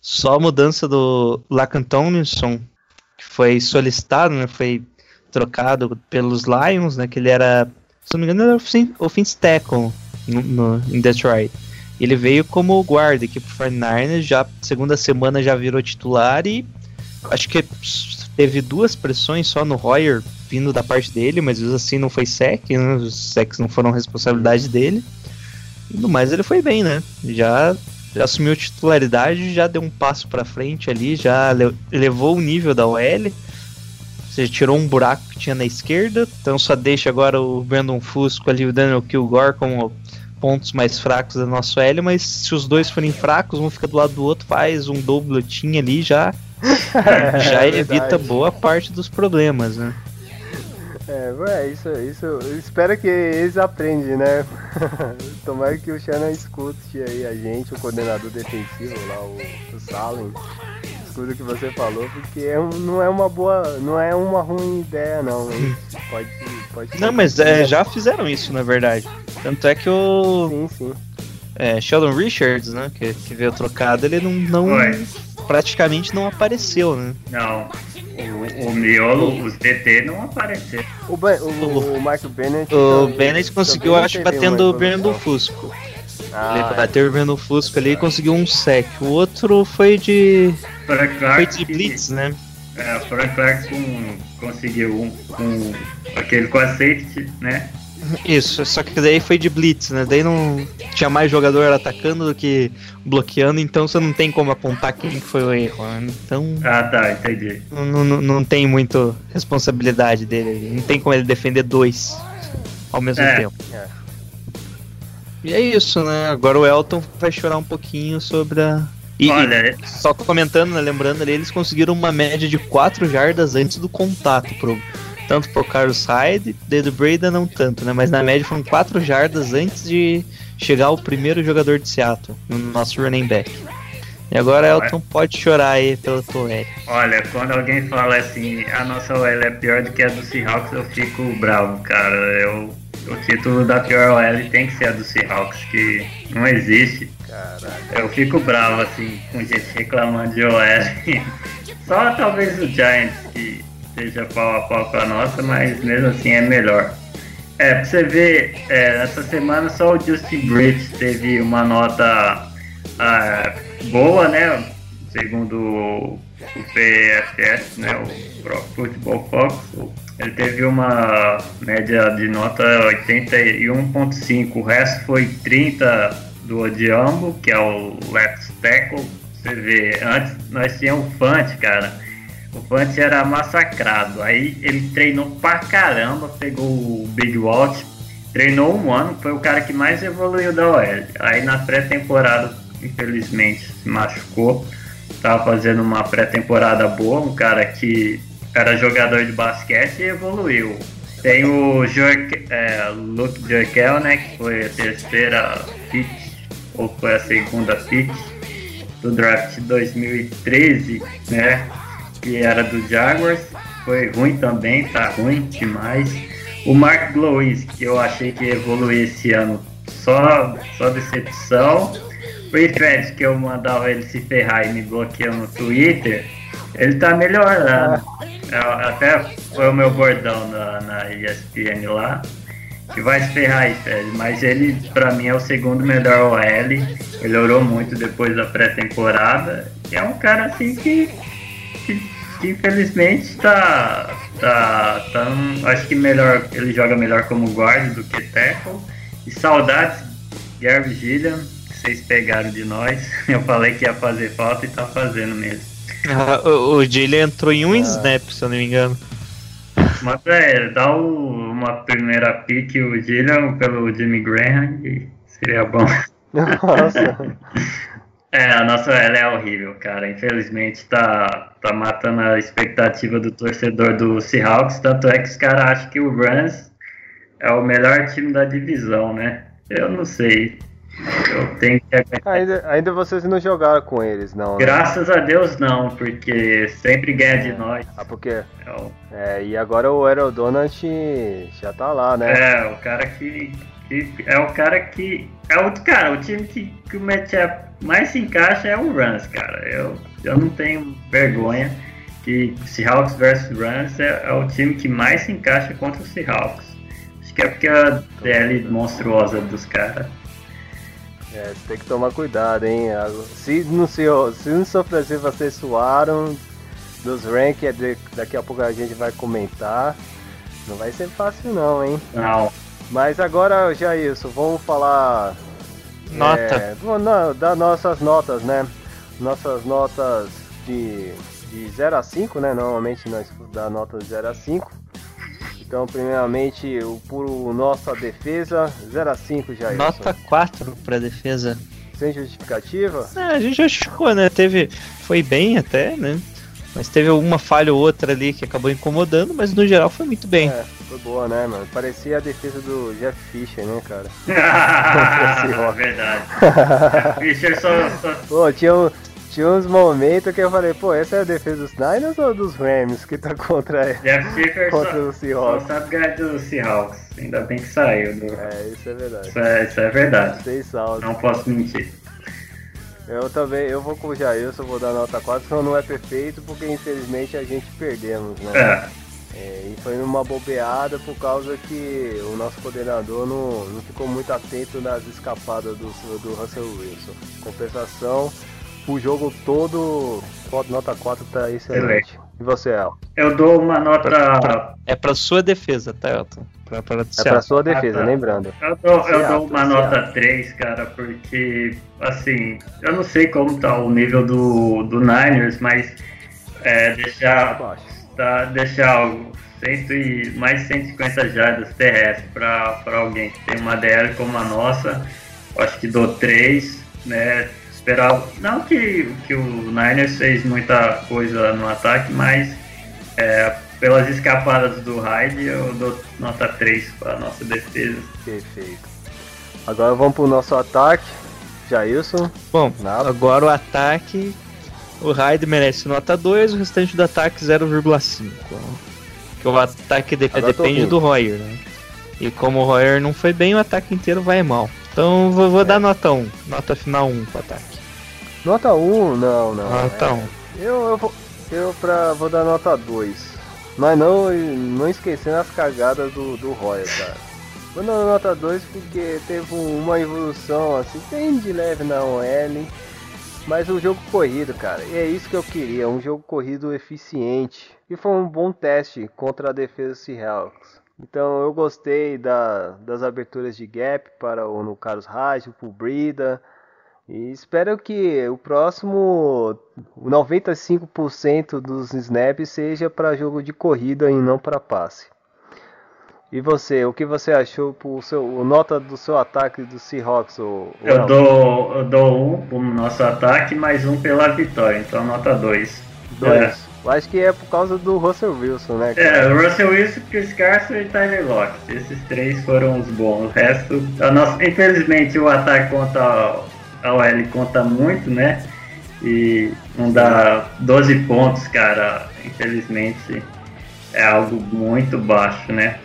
Só a mudança do Lacan Tomlinson, que foi solicitado, né? Foi trocado pelos Lions, né? Que ele era, se não me engano, era offensive- tackle no, no- em Detroit. Ele veio como guarda aqui pro 49ers, já segunda semana já virou titular e acho que teve duas pressões só no Royer vindo da parte dele, mas assim não foi sec, né? os secs não foram responsabilidade dele. E no mais ele foi bem, né? Já, já assumiu titularidade, já deu um passo pra frente ali, já le- levou o nível da OL. Você tirou um buraco que tinha na esquerda, então só deixa agora o Brandon Fusco ali, o Daniel Kilgore como pontos mais fracos da nossa OL, mas se os dois forem fracos, um fica do lado do outro, faz um doubletinho ali, já já É evita boa parte dos problemas, né? É, ué, isso, isso, eu espero que eles aprendem, né? Tomara que o Shannon escute aí a gente, o coordenador defensivo lá, o, o Salem. Escuta o que você falou, porque é não é uma boa, não é uma ruim ideia não. Pode, pode Não, mas é, já fizeram isso, na verdade. Tanto é que o Sim, sim. É, Sheldon Richards, né, que, que veio trocado, ele não, não Foi. praticamente não apareceu, né? Não, o, o miolo, os DT não apareceram. O, Ben- o, o Michael Bennett. O também- Bennett conseguiu, acho, batendo o Brandon. Fusco. Ah, ele bateu o Brandon Fusco ali e conseguiu um sec. O outro foi de, Frank foi de Blitz, né? É, o Frank Clark com- conseguiu um, com aquele com a safety, né? Isso, só que daí foi de blitz, né? Daí não tinha mais jogador atacando do que bloqueando, então você não tem como apontar quem que foi o erro. né? Então Ah, tá, entendi. não, não, não tem muito responsabilidade dele. Não tem como ele defender dois ao mesmo É. tempo. É. E é isso, né? Agora o Elton vai chorar um pouquinho sobre a. E, Olha, e só comentando, né, lembrando ali, eles conseguiram uma média de 4 jardas antes do contato pro, tanto pro Carlos Hyde, daí do Breda não tanto, né? Mas na média foram 4 jardas antes de chegar o primeiro jogador de Seattle, no nosso running back. E agora Elton pode chorar aí pela tua L. olha, quando alguém fala assim, a nossa OL é pior do que a do Seahawks, eu fico bravo, cara. Eu, o título da pior OL tem que ser a do Seahawks, que não existe. Eu fico bravo assim com gente reclamando de OL. Só talvez o Giants que seja pau a pau com a nossa, mas mesmo assim é melhor. É, pra você ver, é, essa semana só o Justin Bridge teve uma nota ah, boa, né? Segundo o PFF, né? O Pro Football Fox. Ele teve uma média de nota 81.5, o resto foi 30 do Odiambo, que é o left tackle. Você vê, antes nós tínhamos o Fante, cara. O Fante era massacrado. Aí ele treinou pra caramba, pegou o Big Walt, treinou um ano, foi o cara que mais evoluiu da OL. Aí na pré-temporada, infelizmente, se machucou. tá fazendo uma pré-temporada boa, um cara que era jogador de basquete e evoluiu. Tem o Jork, é, Luke Jorkel, né, que foi a terceira pick, ou foi a segunda pick do draft 2013, né, que era do Jaguars. Foi ruim também, tá ruim demais. O Mark Glowis, que eu achei que ia evoluir esse ano, só, só decepção. O Fred, que eu mandava ele se ferrar e me bloqueou no Twitter, ele tá melhorando. É, até foi o meu bordão na, na ESPN lá. Que vai se ferrar aí, Fred. Mas ele, pra mim, é o segundo melhor OL. Melhorou muito depois da pré-temporada. É um cara assim que, que, infelizmente tá. tá, tá acho que melhor. Ele joga melhor como guarda do que tackle. E saudades, Gary Gilliam, que vocês pegaram de nós. Eu falei que ia fazer falta e tá fazendo mesmo. Ah, o, o Jalen entrou em um ah. snap, se eu não me engano. Mas é, dá o, uma primeira pick o Jalen pelo Jimmy Graham e seria bom. Nossa. é, a nossa ela é horrível, cara. Infelizmente tá, tá matando a expectativa do torcedor do Seahawks. Tanto é que os caras acham que o Rams é o melhor time da divisão, né? Eu não sei. Eu tenho que ainda, ainda vocês não jogaram com eles, não? Né? Graças a Deus não, porque sempre ganha de nós. Ah, por quê? É, o... é e agora o Donut já tá lá, né? É, o cara que, É o cara que. É o cara, o time que, que o matchup mais se encaixa é o Rams, cara. Eu, eu não tenho vergonha que Seahawks versus Rams é, é o time que mais se encaixa contra o Seahawks. Acho que é porque a DL monstruosa dos caras. É, você tem que tomar cuidado, hein? Se não se, se não sofrer vocês suaram dos rankings, é daqui a pouco a gente vai comentar. Não vai ser fácil não, hein? Não. Mas agora, Jailson, vamos falar. Nota. É, das nossas notas, né? Nossas notas de, de 0 a 5, né? Normalmente nós dá nota de 0 a 5. Então, primeiramente, o por nossa defesa, 0 a 5 já. Nota 4 para defesa. Sem justificativa? É, a gente justificou, né? Teve. Foi bem até, né? Mas teve uma falha ou outra ali que acabou incomodando, mas no geral foi muito bem. É, foi boa, né, mano? Parecia a defesa do Jeff Fisher, né, cara? Verdade. Fisher só. só... Pô, tinha um, tinha uns momentos que eu falei, pô, essa é a defesa dos Niners ou dos Rams que tá contra, Jeff Fisher contra só, o Seahawks? Só sabe ganhar do Seahawks. Ainda bem que saiu. Do... É, isso é verdade. Isso é, isso é verdade. Não posso mentir. Eu também, eu vou com o Jailson, vou dar nota 4, só não é perfeito porque infelizmente a gente perdemos, né? É. É, e foi numa bobeada por causa que o nosso coordenador não, não ficou muito atento nas escapadas do, do Russell Wilson. Compensação, o jogo todo, nota 4 tá excelente. E você, El? Eu dou uma nota. É pra sua defesa, tá, Elton? Pra, pra é pra sua defesa, ah, tá. lembrando. Eu dou, eu dou uma nota 3, cara, porque, assim, eu não sei como tá o nível do, do Niners, mas é, deixar, tá, deixar cento e, mais de 150 jardas terrestres para alguém que tem uma DL como a nossa, acho que dou 3, né? Esperava. Não que, que o Niners fez muita coisa no ataque, mas é, pelas escapadas do Hyde eu dou nota 3 para a nossa defesa. Perfeito. Agora vamos para o nosso ataque. Jailson. Bom, Nada. agora o ataque. O Hyde merece nota 2, o restante do ataque 0,5. Porque o ataque de, depende do Royer, né? E como o Royer não foi bem, o ataque inteiro vai mal. Então vou, vou é. dar nota 1. Nota final 1 pro ataque. Nota 1? Não, não. Nota 1. Eu, eu, vou, eu pra, vou dar nota 2. Mas não, não esquecendo as cagadas do, do Royal, cara. Vou dar nota 2 porque teve uma evolução assim, bem de leve na OL. Mas o jogo corrido, cara, e é isso que eu queria, um jogo corrido eficiente. E foi um bom teste contra a defesa Seahawks. Então eu gostei da, das aberturas de gap para o no Carlos Raj, o Brida, e espero que o próximo 95% dos snaps seja para jogo de corrida e não para passe. E você, o que você achou pro seu, o nota do seu ataque do Seahawks? O, o Eu dou, eu dou um pro nosso ataque, mais um pela vitória, então nota dois. Dois. Eu acho que é por causa do Russell Wilson, né? É, cara? é, o Russell Wilson, Chris Carson e Tyler Lockett. Esses três foram os bons. O resto, nossa, infelizmente, o ataque contra a OL conta muito, né? E não dá 12 pontos, cara. Infelizmente, é algo muito baixo, né?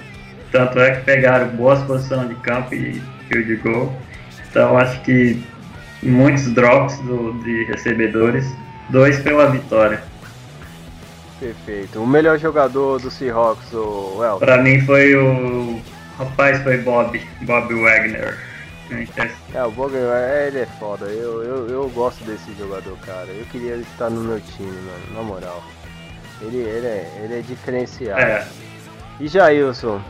Tanto é que pegaram boas posições de campo e field goal. Então, acho que muitos drops do, de recebedores. Dois pela vitória. Perfeito. O melhor jogador do Seahawks, o El. Pra mim foi o. Rapaz, foi Bob. Bob Wagner. É, o Bogan, ele é foda. Eu, eu, eu gosto desse jogador, cara. Eu queria ele estar no meu time, mano. Na moral. Ele, ele, é, ele é diferenciado. É, E Jailson,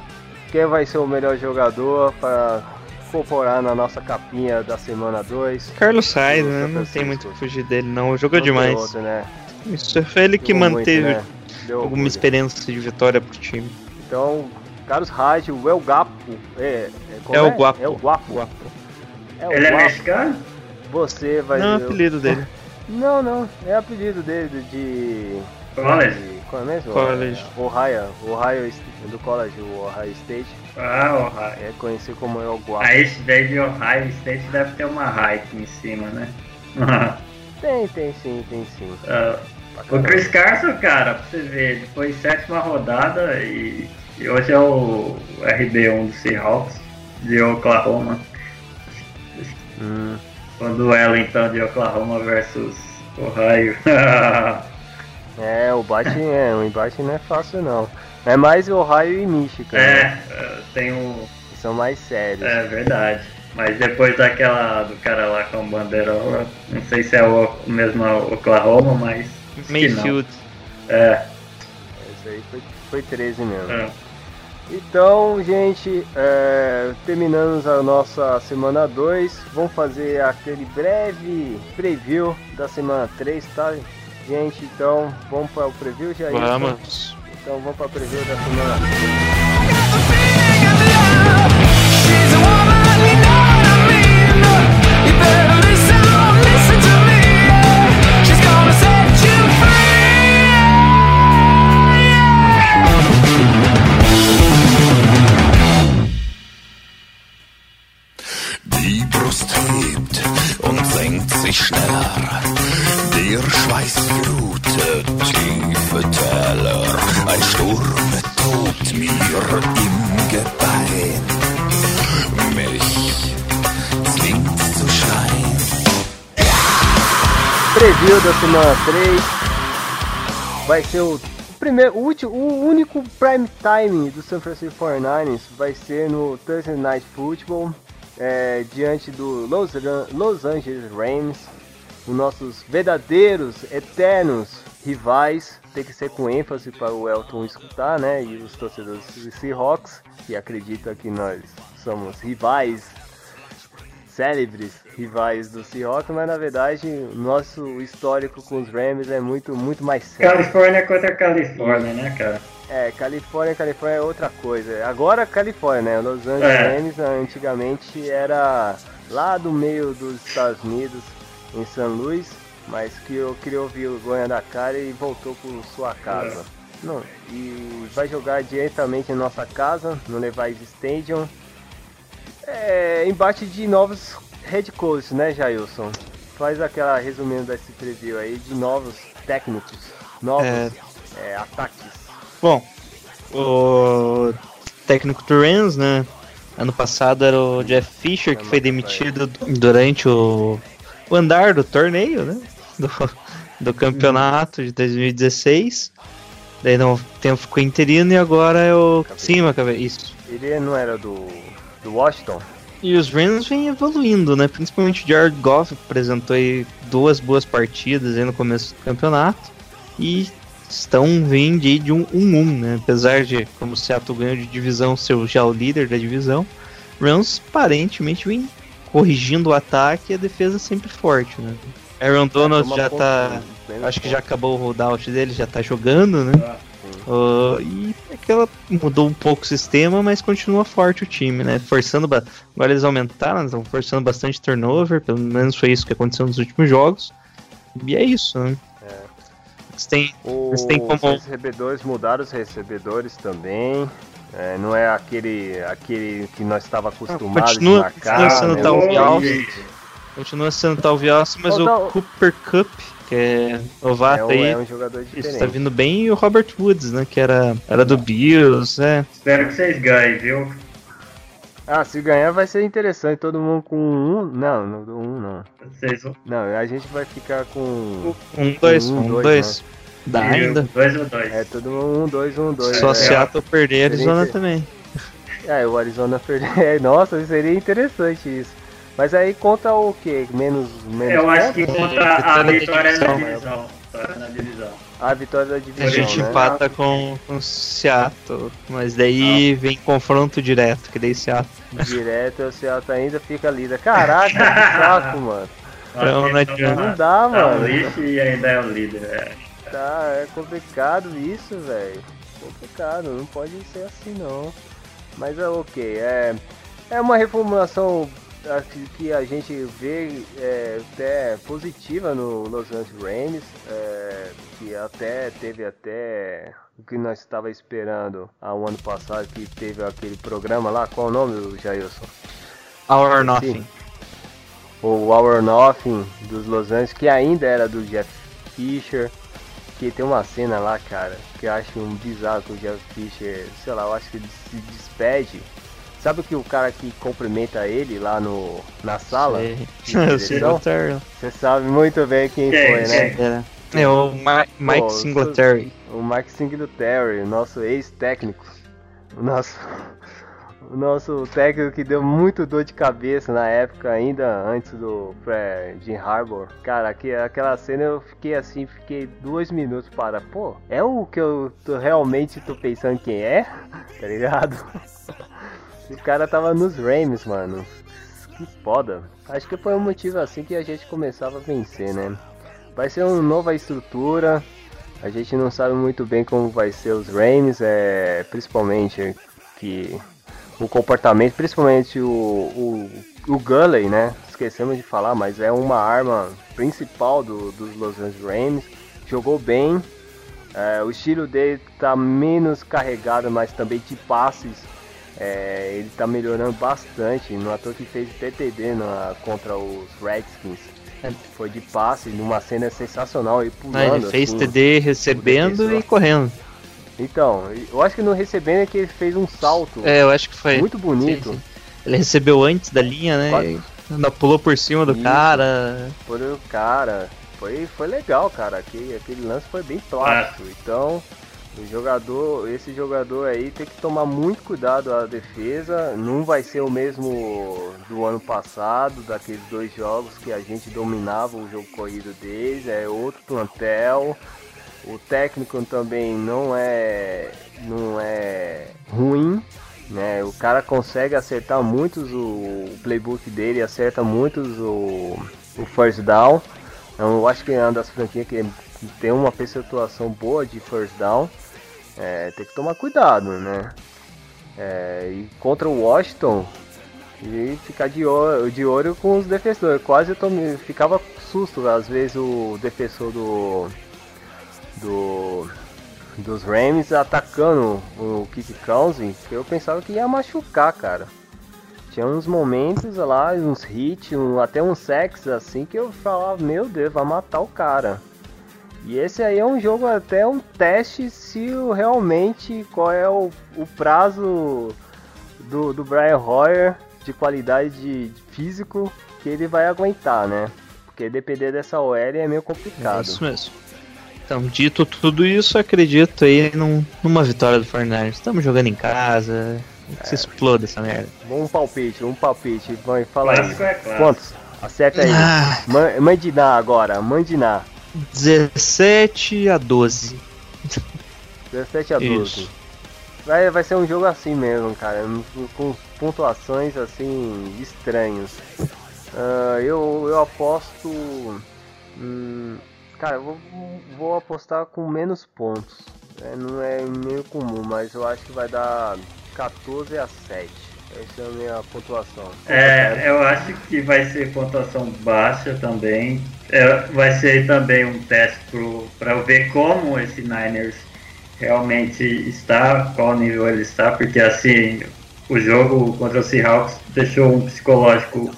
quem vai ser o melhor jogador para incorporar na nossa capinha da semana 2? Carlos Sainz, né? Não tem Francisco. muito o que fugir dele, não. Jogou demais. Outro, né? Isso foi ele que Jogou muito, manteve né? Deu alguma orgulho. esperança de vitória pro time. Então, Carlos Rádio, o El Gapo. É, é, como É o Guapo. É o Guapo. Guapo. É o ele é Guapo. mexicano? Você vai Não, é apelido dele. Não, não. É apelido dele de. College? de qual é mesmo? College. Ohio. Ohio do College, o Ohio State. Ah, Ohio. É conhecido como El Guapo. Aí esse daí de Ohio State deve ter uma hype em cima, né? Tem, tem sim, tem sim. Pra o. Chris Carson, cara, pra você ver, ele foi sétima rodada e, e hoje é o RB1 do Seahawks de Oklahoma. Hum, O duelo então de Oklahoma versus Ohio. é, o bate é, o embate não é fácil não. É mais Ohio e Michigan, né? é, tem um. que são mais sérios. É verdade. Mas depois daquela do cara lá com bandeirola, não sei se é o o mesmo Oklahoma, mas. que. Mayfield. É, Esse aí foi, foi 13 mesmo. é. Então, gente, é, terminamos a nossa semana 2. Vamos fazer aquele breve preview da semana 3, tá, gente? Então, vamos para o preview, já Vamos. Então, vamos para o preview da semana 3. Schneller. Flutet tiefe. Ein Sturm tobt mir im Gebein. Mich zwingt zu schreien. Preview da semana 3 vai ser o primeiro, o, último, o único prime time do San Francisco 49ers vai ser no Thursday Night Football é, diante do Los, Los Angeles Rams, os nossos verdadeiros, eternos rivais. Tem que ser com ênfase para o Elton escutar, né? E os torcedores do Seahawks que acreditam que nós somos rivais célebres rivais do Seahawks, mas na verdade nosso histórico com os Rams é muito, muito mais sério. Califórnia contra Califórnia, né, cara? É, Califórnia, Califórnia é outra coisa. Agora Califórnia, né? Los Angeles É. Antigamente era lá do meio dos Estados Unidos, em São Luís, mas que eu criou vergonha da cara e voltou por sua casa. Não, e vai jogar diretamente em nossa casa, no Levi's Stadium. É, embate de novos head coaches, né, Jailson? Faz aquela resumindo desse preview aí de novos técnicos, novos É. é, ataques. Bom, o técnico do Rams, né? Ano passado era o Jeff Fisher, que foi demitido durante o, o andar do torneio, né? Do, do campeonato de 2016. Daí não tempo ficou interino e agora é o. Macabe, isso. Ele não era do, do Washington? E os Rams vêm evoluindo, né? Principalmente o Jared Goff apresentou aí duas boas partidas aí no começo do campeonato. E estão vindo aí de um 1-1, né? Apesar de, como o Seattle ganhou de divisão, ser já o líder da divisão, Rams aparentemente vem corrigindo o ataque e a defesa sempre forte, né? Aaron Donald Toma já ponto, tá. né? Acho que já acabou o holdout dele, já tá jogando, né? Ah, e aquela mudou um pouco o sistema, mas continua forte o time, né? Forçando. ba- Agora eles aumentaram, estão forçando bastante turnover, pelo menos foi isso que aconteceu nos últimos jogos. E é isso, né? Eles têm. Os têm como- recebedores mudaram os recebedores também. É, não é aquele, aquele que nós estava acostumado Continua- de marcar. continua sendo né? Alves. Continua sendo Talvios, mas Ô, o Cooper Cup, que é É novato um, aí, é um jogador isso, diferente. tá vindo bem, e o Robert Woods, né? Que era, era do Bills, é. Espero que vocês ganhem, viu? Ah, se ganhar vai ser interessante. Todo mundo com um. Não, não, do um não. Vocês vão. Não, a gente vai ficar com. Um, dois, Um, um, dois, dois. Dá ainda. Dois ou dois. É, todo mundo um, dois, um, dois. Só é. Seattle perder, Arizona também. É, o Arizona perder. É, nossa, seria interessante isso. Mas aí conta o quê? Menos. menos Eu acho que contra a Vitória da vitória da divisão. A vitória da A divisão. gente né? empata com, com Seattle, mas daí vem confronto direto, que daí Seattle. Direto, o Seattle ainda fica líder. Caraca, que saco, mano. Então, não adianta. Não dá, Tá um mano. lixo e ainda é o líder. É. Tá, é complicado isso, velho. Complicado, não pode ser assim não. Mas é ok, é, é uma reformulação que a gente vê é, até positiva no Los Angeles Rams, é, que até teve até o que nós estava esperando há um ano passado, que teve aquele programa lá, qual o nome, Jailson? Our or Nothing. o Our Nothing dos Los Angeles, que ainda era do Jeff Fisher, que tem uma cena lá, cara, que eu acho um bizarro que o Jeff Fisher, sei lá, eu acho que ele se despede. Sabe que o cara que cumprimenta ele lá no, na sala? O Terry. Você sabe muito bem quem foi, né? quem? Era. É o Ma- Mike Pô, Singletary. O Mike Singletary, o nosso ex-técnico. O nosso, o nosso técnico que deu muito dor de cabeça na época, ainda antes do pré Jim Harbour. Cara, aqui, aquela cena eu fiquei assim, fiquei dois minutos para, pô, é o que eu tô, realmente tô pensando quem é? Tá ligado? O cara tava nos Rams, mano. Que foda. Acho que foi um motivo assim que a gente começava a vencer, né? Vai ser uma nova estrutura. A gente não sabe muito bem como vai ser os Rams, é, principalmente que o comportamento, principalmente o, o, o né? Esquecemos de falar, mas é uma arma principal do, dos Los Angeles Rams. Jogou bem. é, o estilo dele tá menos carregado, mas também de passes. É, ele tá melhorando bastante. No ator que fez TTD na, contra os Redskins. Foi de passe, numa cena sensacional. Ele pulando, Ah, ele fez assim. TD recebendo e correndo. Então, eu acho que no recebendo é que ele fez um salto É, eu acho que foi. muito bonito Sim, sim. Ele recebeu antes da linha, né? Quase. e ainda pulou por cima do Isso. cara. por o cara. Foi, foi legal, cara. Aquele, aquele lance foi bem plástico. Então, o jogador, esse jogador aí tem que tomar muito cuidado a defesa. Não vai ser o mesmo do ano passado, daqueles dois jogos que a gente dominava o jogo corrido deles. É outro plantel. O técnico também não é não é ruim, né? O cara consegue acertar muitos o, playbook dele, acerta muitos o, o first down. Então, eu acho que é uma das franquias que tem uma percentuação boa de first down. É, tem que tomar cuidado, né? É, e contra o Washington e ficar de olho, de olho com os defensores. Quase eu tomei, ficava susto às vezes o defensor do do dos Rams atacando o Cousins, que eu pensava que ia machucar, cara. Tinha uns momentos lá, uns hits, um, até uns sacks assim que eu falava, meu Deus, vai matar o cara. E esse aí é um jogo até um teste se realmente qual é o, o prazo do, do Brian Hoyer de qualidade de, de físico que ele vai aguentar, né? Porque depender dessa OL é meio É complicado. isso mesmo. Então, dito tudo isso, acredito aí num- numa vitória do Fortnite. Estamos jogando em casa. Que se exploda essa merda. Um palpite, um palpite. Vai, fala aí. É. Quantos? Acerta aí. Ah. Man- Mandiná agora, Mandiná. 17 a 12. 17 a 12. Isso. Vai, vai ser um jogo assim mesmo, cara. Com pontuações assim estranhas. Ah, eu, eu aposto. hum, cara, eu vou, vou apostar com menos pontos. É, não é meio comum, mas eu acho que vai dar 14 a 7. Essa é a minha pontuação. É, eu acho que vai ser pontuação baixa também. É, vai ser também um teste para ver como esse Niners realmente está, qual nível ele está, porque assim, o jogo contra o Seahawks deixou um psicológico,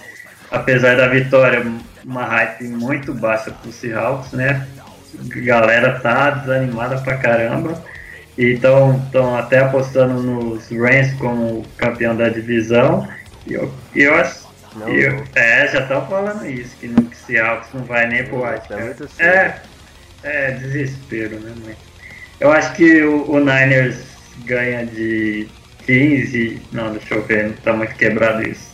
apesar da vitória, uma hype muito baixa para o Seahawks, né? A galera tá desanimada pra caramba. E estão até apostando nos Rams como campeão da divisão. E eu, eu acho. Não, eu- não. é, já estão falando isso, que no Seahawks não vai nem pro White. é. É, é desespero, né, mãe? Eu acho que o, o Niners ganha de 15. Não, deixa eu ver, não tá muito quebrado isso.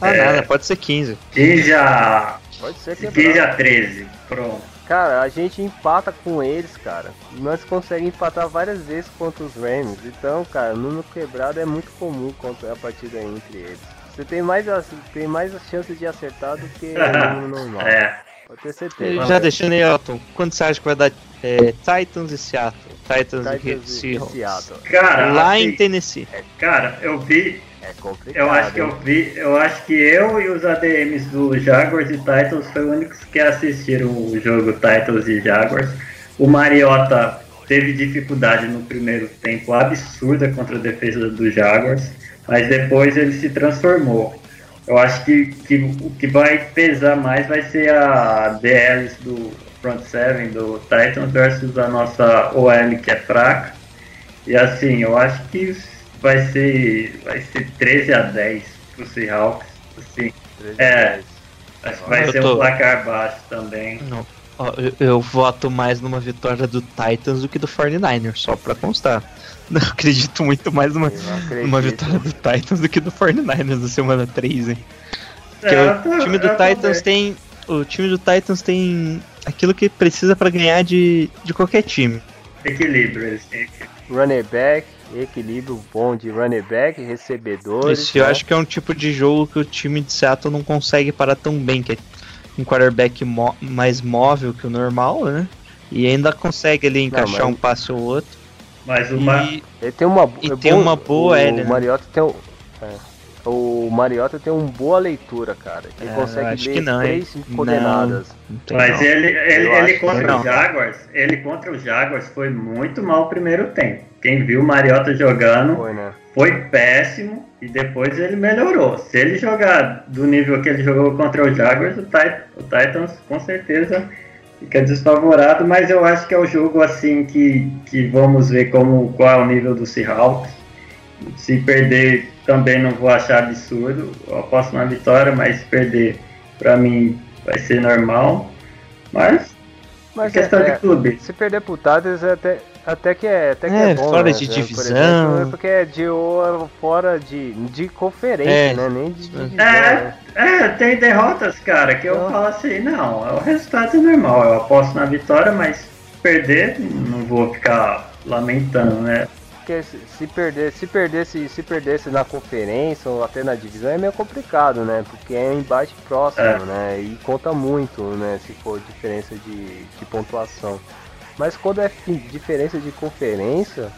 Ah, É. nada, pode ser 15. 15 a, Pode ser 15 quebrado. a 13. Pronto. Cara, a gente empata com eles, cara. Nós conseguimos empatar várias vezes contra os Rams. Então, cara, número quebrado é muito comum contra a partida entre eles. Você tem mais, tem mais as chances de acertar do que o número normal. É. Pode ter E certeza. já deixando aí, Elton, quanto você acha que vai dar é, Titans e Seattle? Titans, e Titans e Seahawks. Seattle. Cara, Lá assim, em Tennessee. cara, eu vi, É complicado. eu acho que eu vi, eu acho que eu e os ADMs do Jaguars e Titans foi os únicos que assistiram o jogo Titans e Jaguars. O Mariota teve dificuldade no primeiro tempo absurda contra a defesa do Jaguars, mas depois ele se transformou. Eu acho que, que o que vai pesar mais vai ser a DLs do front seven do Titans versus a nossa OL que é fraca. E assim, eu acho que vai ser vai ser 13 a 10 pro Seahawks. Assim, 13 é. 10. acho que vai Eu ser tô- um placar baixo também. Não. Eu, eu voto mais numa vitória do Titans do que do 49ers, só pra constar. Não acredito muito mais numa, Eu acredito. numa vitória do Titans do que do 49ers na semana 3, hein? Porque É, eu o tô- time do eu também. Titans tem. O time do Titans tem aquilo que precisa pra ganhar de, de qualquer time. Equilíbrio, eles têm equilíbrio. Running back, equilíbrio bom de running back, recebedores. Isso eu né? acho que é um tipo de jogo que o time de Seattle não consegue parar tão bem, que é um quarterback mo- mais móvel que o normal, né? E ainda consegue ali encaixar mas- um passe ou outro. Mas uma. E Ele tem uma, E é tem bom- uma boa o L, né? Mariota tem um, é, o Mariota tem uma boa leitura, cara. Ele É, consegue ler que não, hein? três coordenadas. não Mas não. ele, ele, Eu ele contra não. os Jaguars, ele contra os Jaguars foi muito mal o primeiro tempo. Quem viu o Mariota jogando Foi, né? foi péssimo e depois ele melhorou. Se ele jogar do nível que ele jogou contra os Jaguars, o, Tit- o Titans com certeza fica desfavorado, mas eu acho que é o jogo assim que, que vamos ver como qual é o nível do Seahawks. Se perder também não vou achar absurdo. Eu aposto na vitória, mas se perder pra mim vai ser normal. Mas Mas é questão é, de clube. se perder pro Titans é até, até que é, até que É, é bom, fora né? de Por divisão. exemplo, porque é de ou- fora de, de conferência, É. né? Nem de divisão. É, né? é, tem derrotas, cara, que eu Não. falo assim, não, o resultado é normal, eu aposto na vitória, mas perder, não vou ficar lamentando, né? Porque se, se perder, se perdesse, se perdesse na conferência ou até na divisão é meio complicado, né? Porque é um embate próximo, É. né? E conta muito, né? Se for diferença de, de pontuação. Mas quando é diferença de conferência,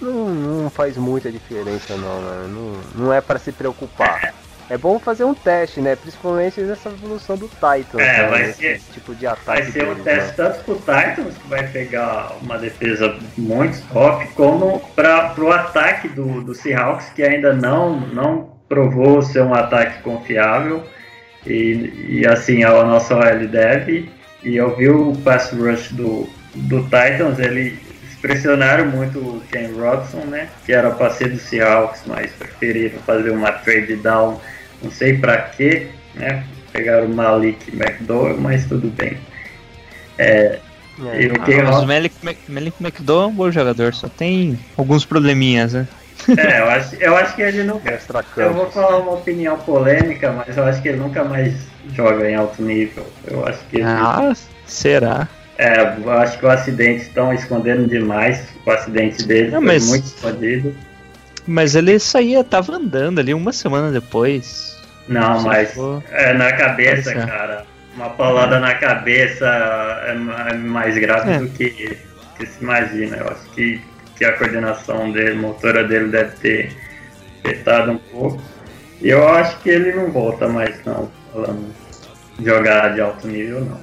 não, não faz muita diferença não, né? Não, não é para se preocupar. É bom fazer um teste, né? Principalmente nessa evolução do Titans, É, né? vai Esse ser- tipo de ataque Vai ser um deles, teste né? tanto pro Titans, que vai pegar uma defesa muito top, como para pro ataque do, do Seahawks, que ainda não, não provou ser um ataque confiável. E, e assim, a nossa OL deve. E eu vi o pass rush do, do Titans, eles pressionaram muito o Ken Robson, né? Que era para ser do Seahawks, mas preferiram fazer uma trade down, não sei para quê, né? Pegaram o Malik McDowell, mas tudo bem. É, E o Ken Ah, o Robson, Malik, Malik McDowell é um bom jogador, só tem alguns probleminhas, né? é, eu acho, eu acho que ele extra Eu vou falar uma opinião polêmica, mas eu acho que ele nunca mais joga em alto nível. Eu acho que ele, Ah, será? É, eu acho que o acidente estão escondendo demais. O acidente dele Não, foi mas- muito escondido. Mas ele saía, tava andando ali uma semana depois. Não, mas for- é, na cabeça, cara. Uma paulada na cabeça é é mais grave É. do que que se imagina. Eu acho que, que a coordenação dele, motora dele deve ter afetado um pouco. E eu acho que ele não volta mais não, falando jogar de alto nível não.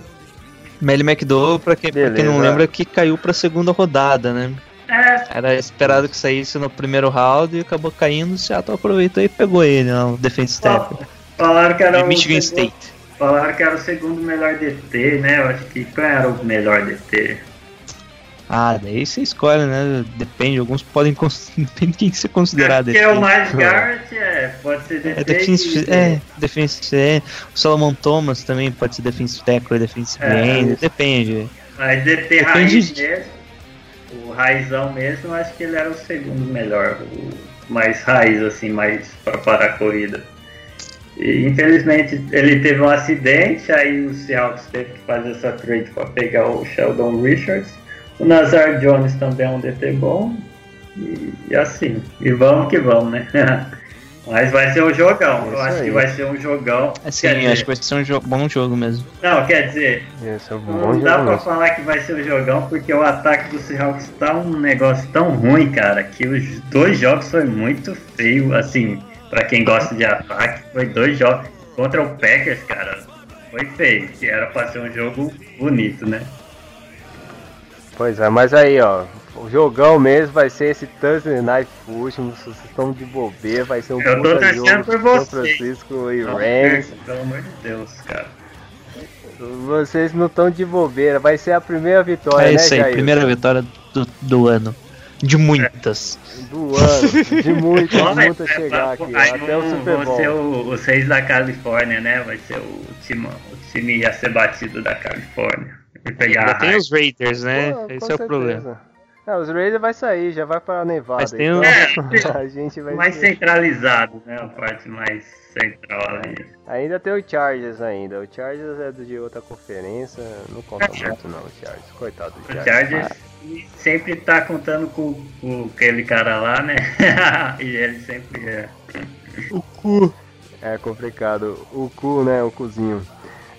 Melly McDowell, pra quem, pra quem não lembra, que caiu pra segunda rodada, né? É, Era esperado que saísse no primeiro round e acabou caindo. O Seattle aproveitou e pegou ele no defense tackle. falaram que era De Michigan segundo- State. Falaram que era o segundo melhor DT, né? Eu acho que qual era o melhor DT? Ah, daí você escolhe, né? Depende, alguns podem. Depende de quem você considerar Porque o defense. mais Garrett é, pode ser DT. É defensive, é, defensive, é. O Solomon Thomas também pode ser defensive tackle, defensive É, end, depende. Mas DT Depende raiz de- mesmo, o raizão mesmo, eu acho que ele era o segundo melhor, o mais raiz, assim, mais para parar a corrida. E infelizmente ele teve um acidente, aí o Seahawks teve que fazer essa trade para pegar o Sheldon Richards. O Nazar Jones também é um DT bom. E, e assim, e vamos que vamos, né? Mas vai ser um jogão, É eu acho que aí. vai ser um jogão. Assim, Quer dizer, acho que vai ser um jo- bom jogo mesmo. Não, quer dizer, é um não dá jogo pra mesmo. falar que vai ser um jogão, porque o ataque do Seahawks tá um negócio tão ruim, cara, que os dois jogos foi muito feio, assim, pra quem gosta de ataque, foi dois jogos contra o Packers, cara, foi feio, que era pra ser um jogo bonito, né? Pois é, mas aí, ó. O jogão mesmo vai ser esse Thursday Night Football. Se vocês estão de bobeira, vai ser um Eu tô puta torcendo jogo por São vocês. Francisco e Não Rams. pelo amor de Deus, cara. Vocês não estão de bobeira. Vai ser a primeira vitória, É né, isso aí, Jair? primeira vitória do, do ano. De muitas. Do ano. De muitas, vai- muitas vai- chegar vai- aqui. aí Até o Super vão Bowl. ser o- os reis da Califórnia, né? Vai ser o time, o time a ser batido da Califórnia. Pegar Ainda tem os Raiders, né? Pô, Esse é o certeza. problema. É, os Raiders vai sair, já vai pra Nevada. Mas tem então, um- a gente vai mais centralizado, né? A parte mais central ali. Ainda tem o Chargers ainda. O Chargers é do de outra conferência. Não conta muito não, o Chargers. Coitado do O Chargers. Chargers sempre tá contando com, com aquele cara lá, né? e ele sempre é. É complicado. O cu, né? O cozinho.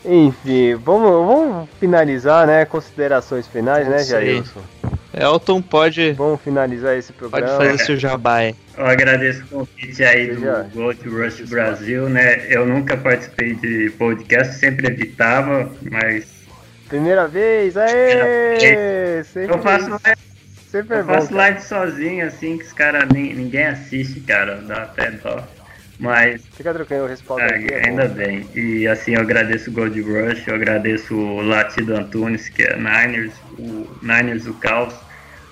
Enfim, vamos, vamos finalizar, né? Considerações finais, né. Jailson? Elton pode, Vamos finalizar esse programa. pode fazer seu jabá. Eu agradeço o convite aí do Gold Rush Brasil, né? Eu nunca participei de podcast, sempre evitava, mas Primeira vez, aê! Sempre, eu faço live, sempre é eu bom. faço cara. live sozinho, assim, que os caras ninguém assiste, cara, dá até dó. Mas Fica trocando o respaldo É, aqui. é ainda bom. bem. E assim, eu agradeço o Gold Rush, eu agradeço o Latido Antunes, que é Niners, o Niners o Caos.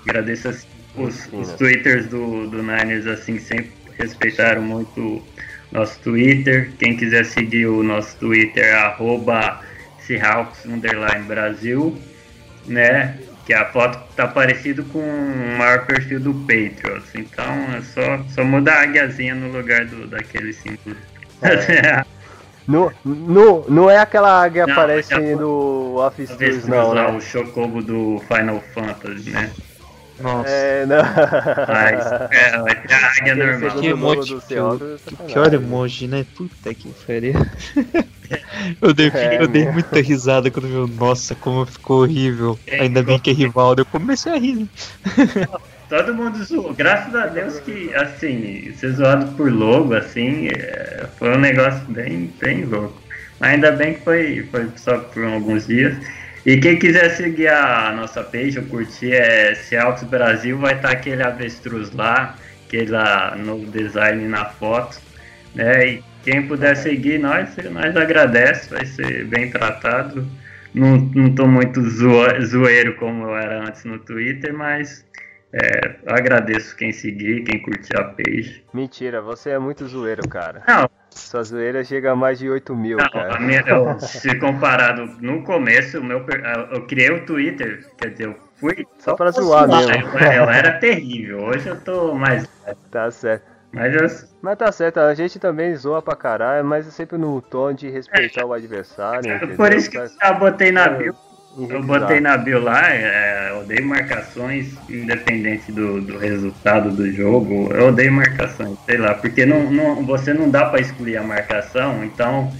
Agradeço assim, os, os twitters do, do Niners, assim, sempre respeitaram muito nosso Twitter. Quem quiser seguir o nosso Twitter é arroba Seahawks Brasil, né? Que a foto tá parecido com o maior perfil do Patriots. Então é só, só mudar a águiazinha no lugar do, daquele símbolo. No, no, não é aquela águia que Não, aparece no Office Tours, não, né? o Chocobo do Final Fantasy, né? Nossa. É, não. Mas é, águia Aquele normal. Que emoji do que é Que pior emoji, né? Puta que pariu. eu dei, É, eu dei muita risada quando viu, nossa, como ficou horrível. É, Ainda bem que é rival. Eu comecei a rir. né? Todo mundo zoou. Graças a Deus que, assim, ser zoado por logo, assim, é, foi um negócio bem, bem louco. Ainda bem que foi, foi só por alguns dias. E quem quiser seguir a nossa page ou curtir é Seahawks Brasil, vai estar aquele avestruz lá, aquele lá no design na foto, né? E quem puder seguir nós, nós agradece, vai ser bem tratado. Não, não muito zoeiro como eu era antes no Twitter, mas é, agradeço quem seguir, quem curtir a page. Mentira, você é muito zoeiro, cara. Não, Sua zoeira chega a mais de 8 mil, não, cara. a minha, eu, se comparado no começo, o meu, eu criei o Twitter, quer dizer, eu fui Só pra zoar mesmo. Eu, eu era terrível, hoje eu tô mais. Tá certo. Mas eu, Mas tá certo, a gente também zoa pra caralho, mas é sempre no tom de respeitar o adversário. entendeu? por isso que eu já botei na bio. Eu enraizar. botei na bio lá, é, eu odeio marcações, independente do, do resultado do jogo. Eu odeio marcações, sei lá, porque não, não, você não dá pra excluir a marcação, então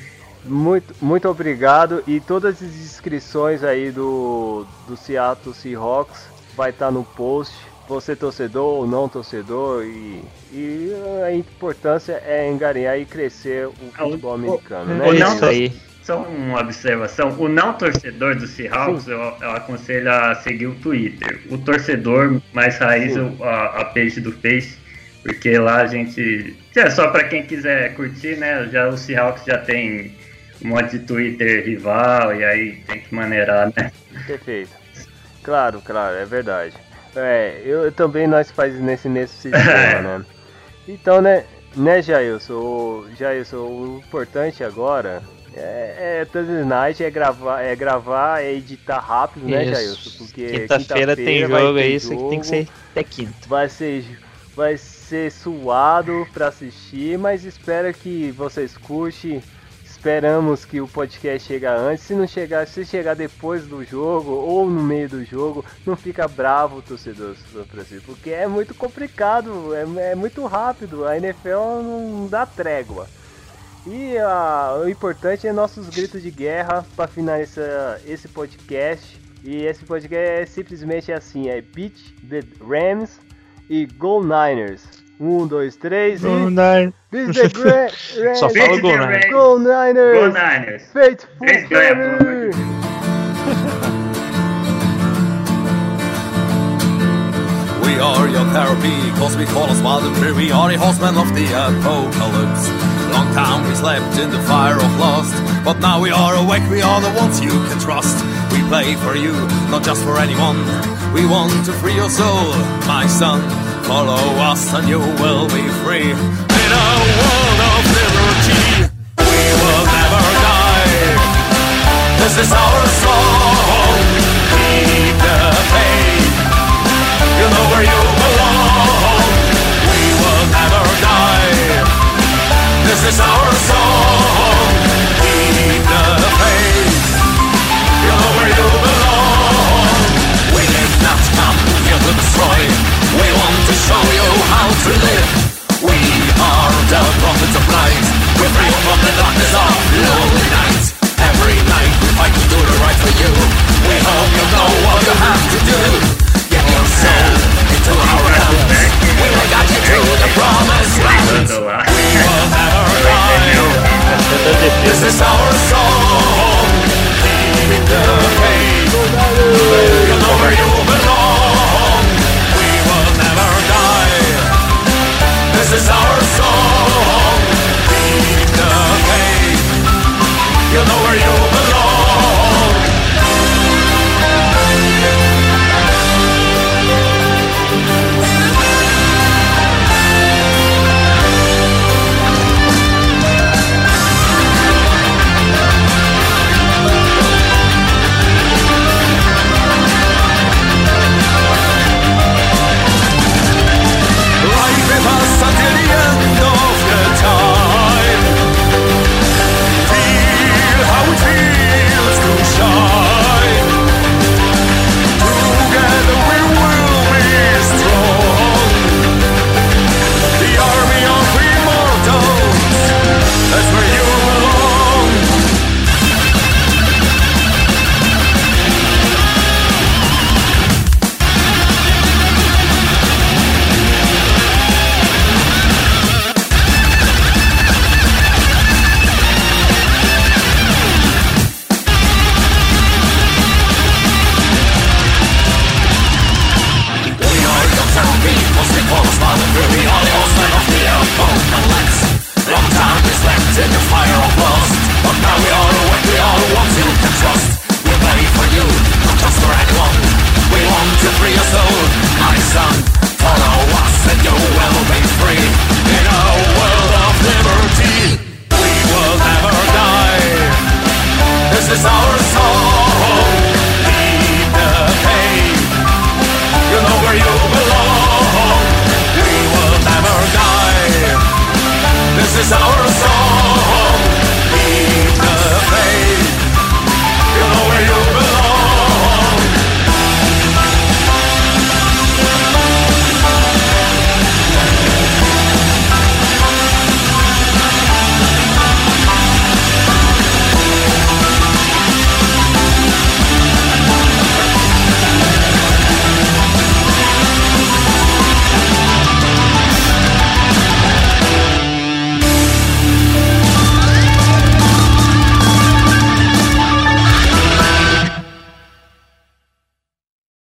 Muito, muito obrigado. E todas as inscrições aí do, do Seattle Seahawks vai estar no post. Você torcedor ou não torcedor e, e a importância é engarinhar e crescer o futebol americano, né? É isso aí. Só uma observação: o não torcedor do Seahawks eu, eu aconselho a seguir o Twitter. O torcedor mais raiz, a, a page do Face, porque lá a gente. É só pra quem quiser curtir, né? Já o Seahawks já tem um monte de Twitter rival e aí tem que maneirar, né? Perfeito. Claro, claro, é verdade. É, eu, eu também nós faz nesse, nesse sistema, né? Então, né, né, Jailson, o- Jailson, o importante agora é, é Thursday Night, é gravar, é gravar, é editar rápido, né. Jailson? Porque Quinta-feira tem vai jogo aí, isso aqui tem que ser até quinta. Vai ser, vai ser suado pra assistir, mas espero que vocês curtem. Esperamos que o podcast chegue antes. Se não chegar, se chegar depois do jogo ou no meio do jogo, não fica bravo, torcedor do Brasil, porque é muito complicado, é, é muito rápido. A NFL não dá trégua. E ah, o importante é nossos gritos de guerra para finalizar esse podcast. E esse podcast é simplesmente assim: é Beat the Rams e Go Niners. Um, dois, três e. Beat the Gra- Rams. Só fala Go Niners. Go Go Niners! Niners! Faithful! Deus. We are your therapy, cause we call us free. We are the horsemen of the apocalypse. Time we slept in the fire of lust, but now we are awake, we are the ones you can trust. We play for you, not just for anyone. We want to free your soul, my son. Follow us and you will be free. In a world of liberty, we will never die. This is our to live. We are the prophets of light. We're free from the darkness of lonely night. Every night we fight to do the right for you. We hope you know what you have to do. Get your soul into our hands. We will guide you to the promised land. We'll never die. This is our song. Is our song. Keep the faith. You know where you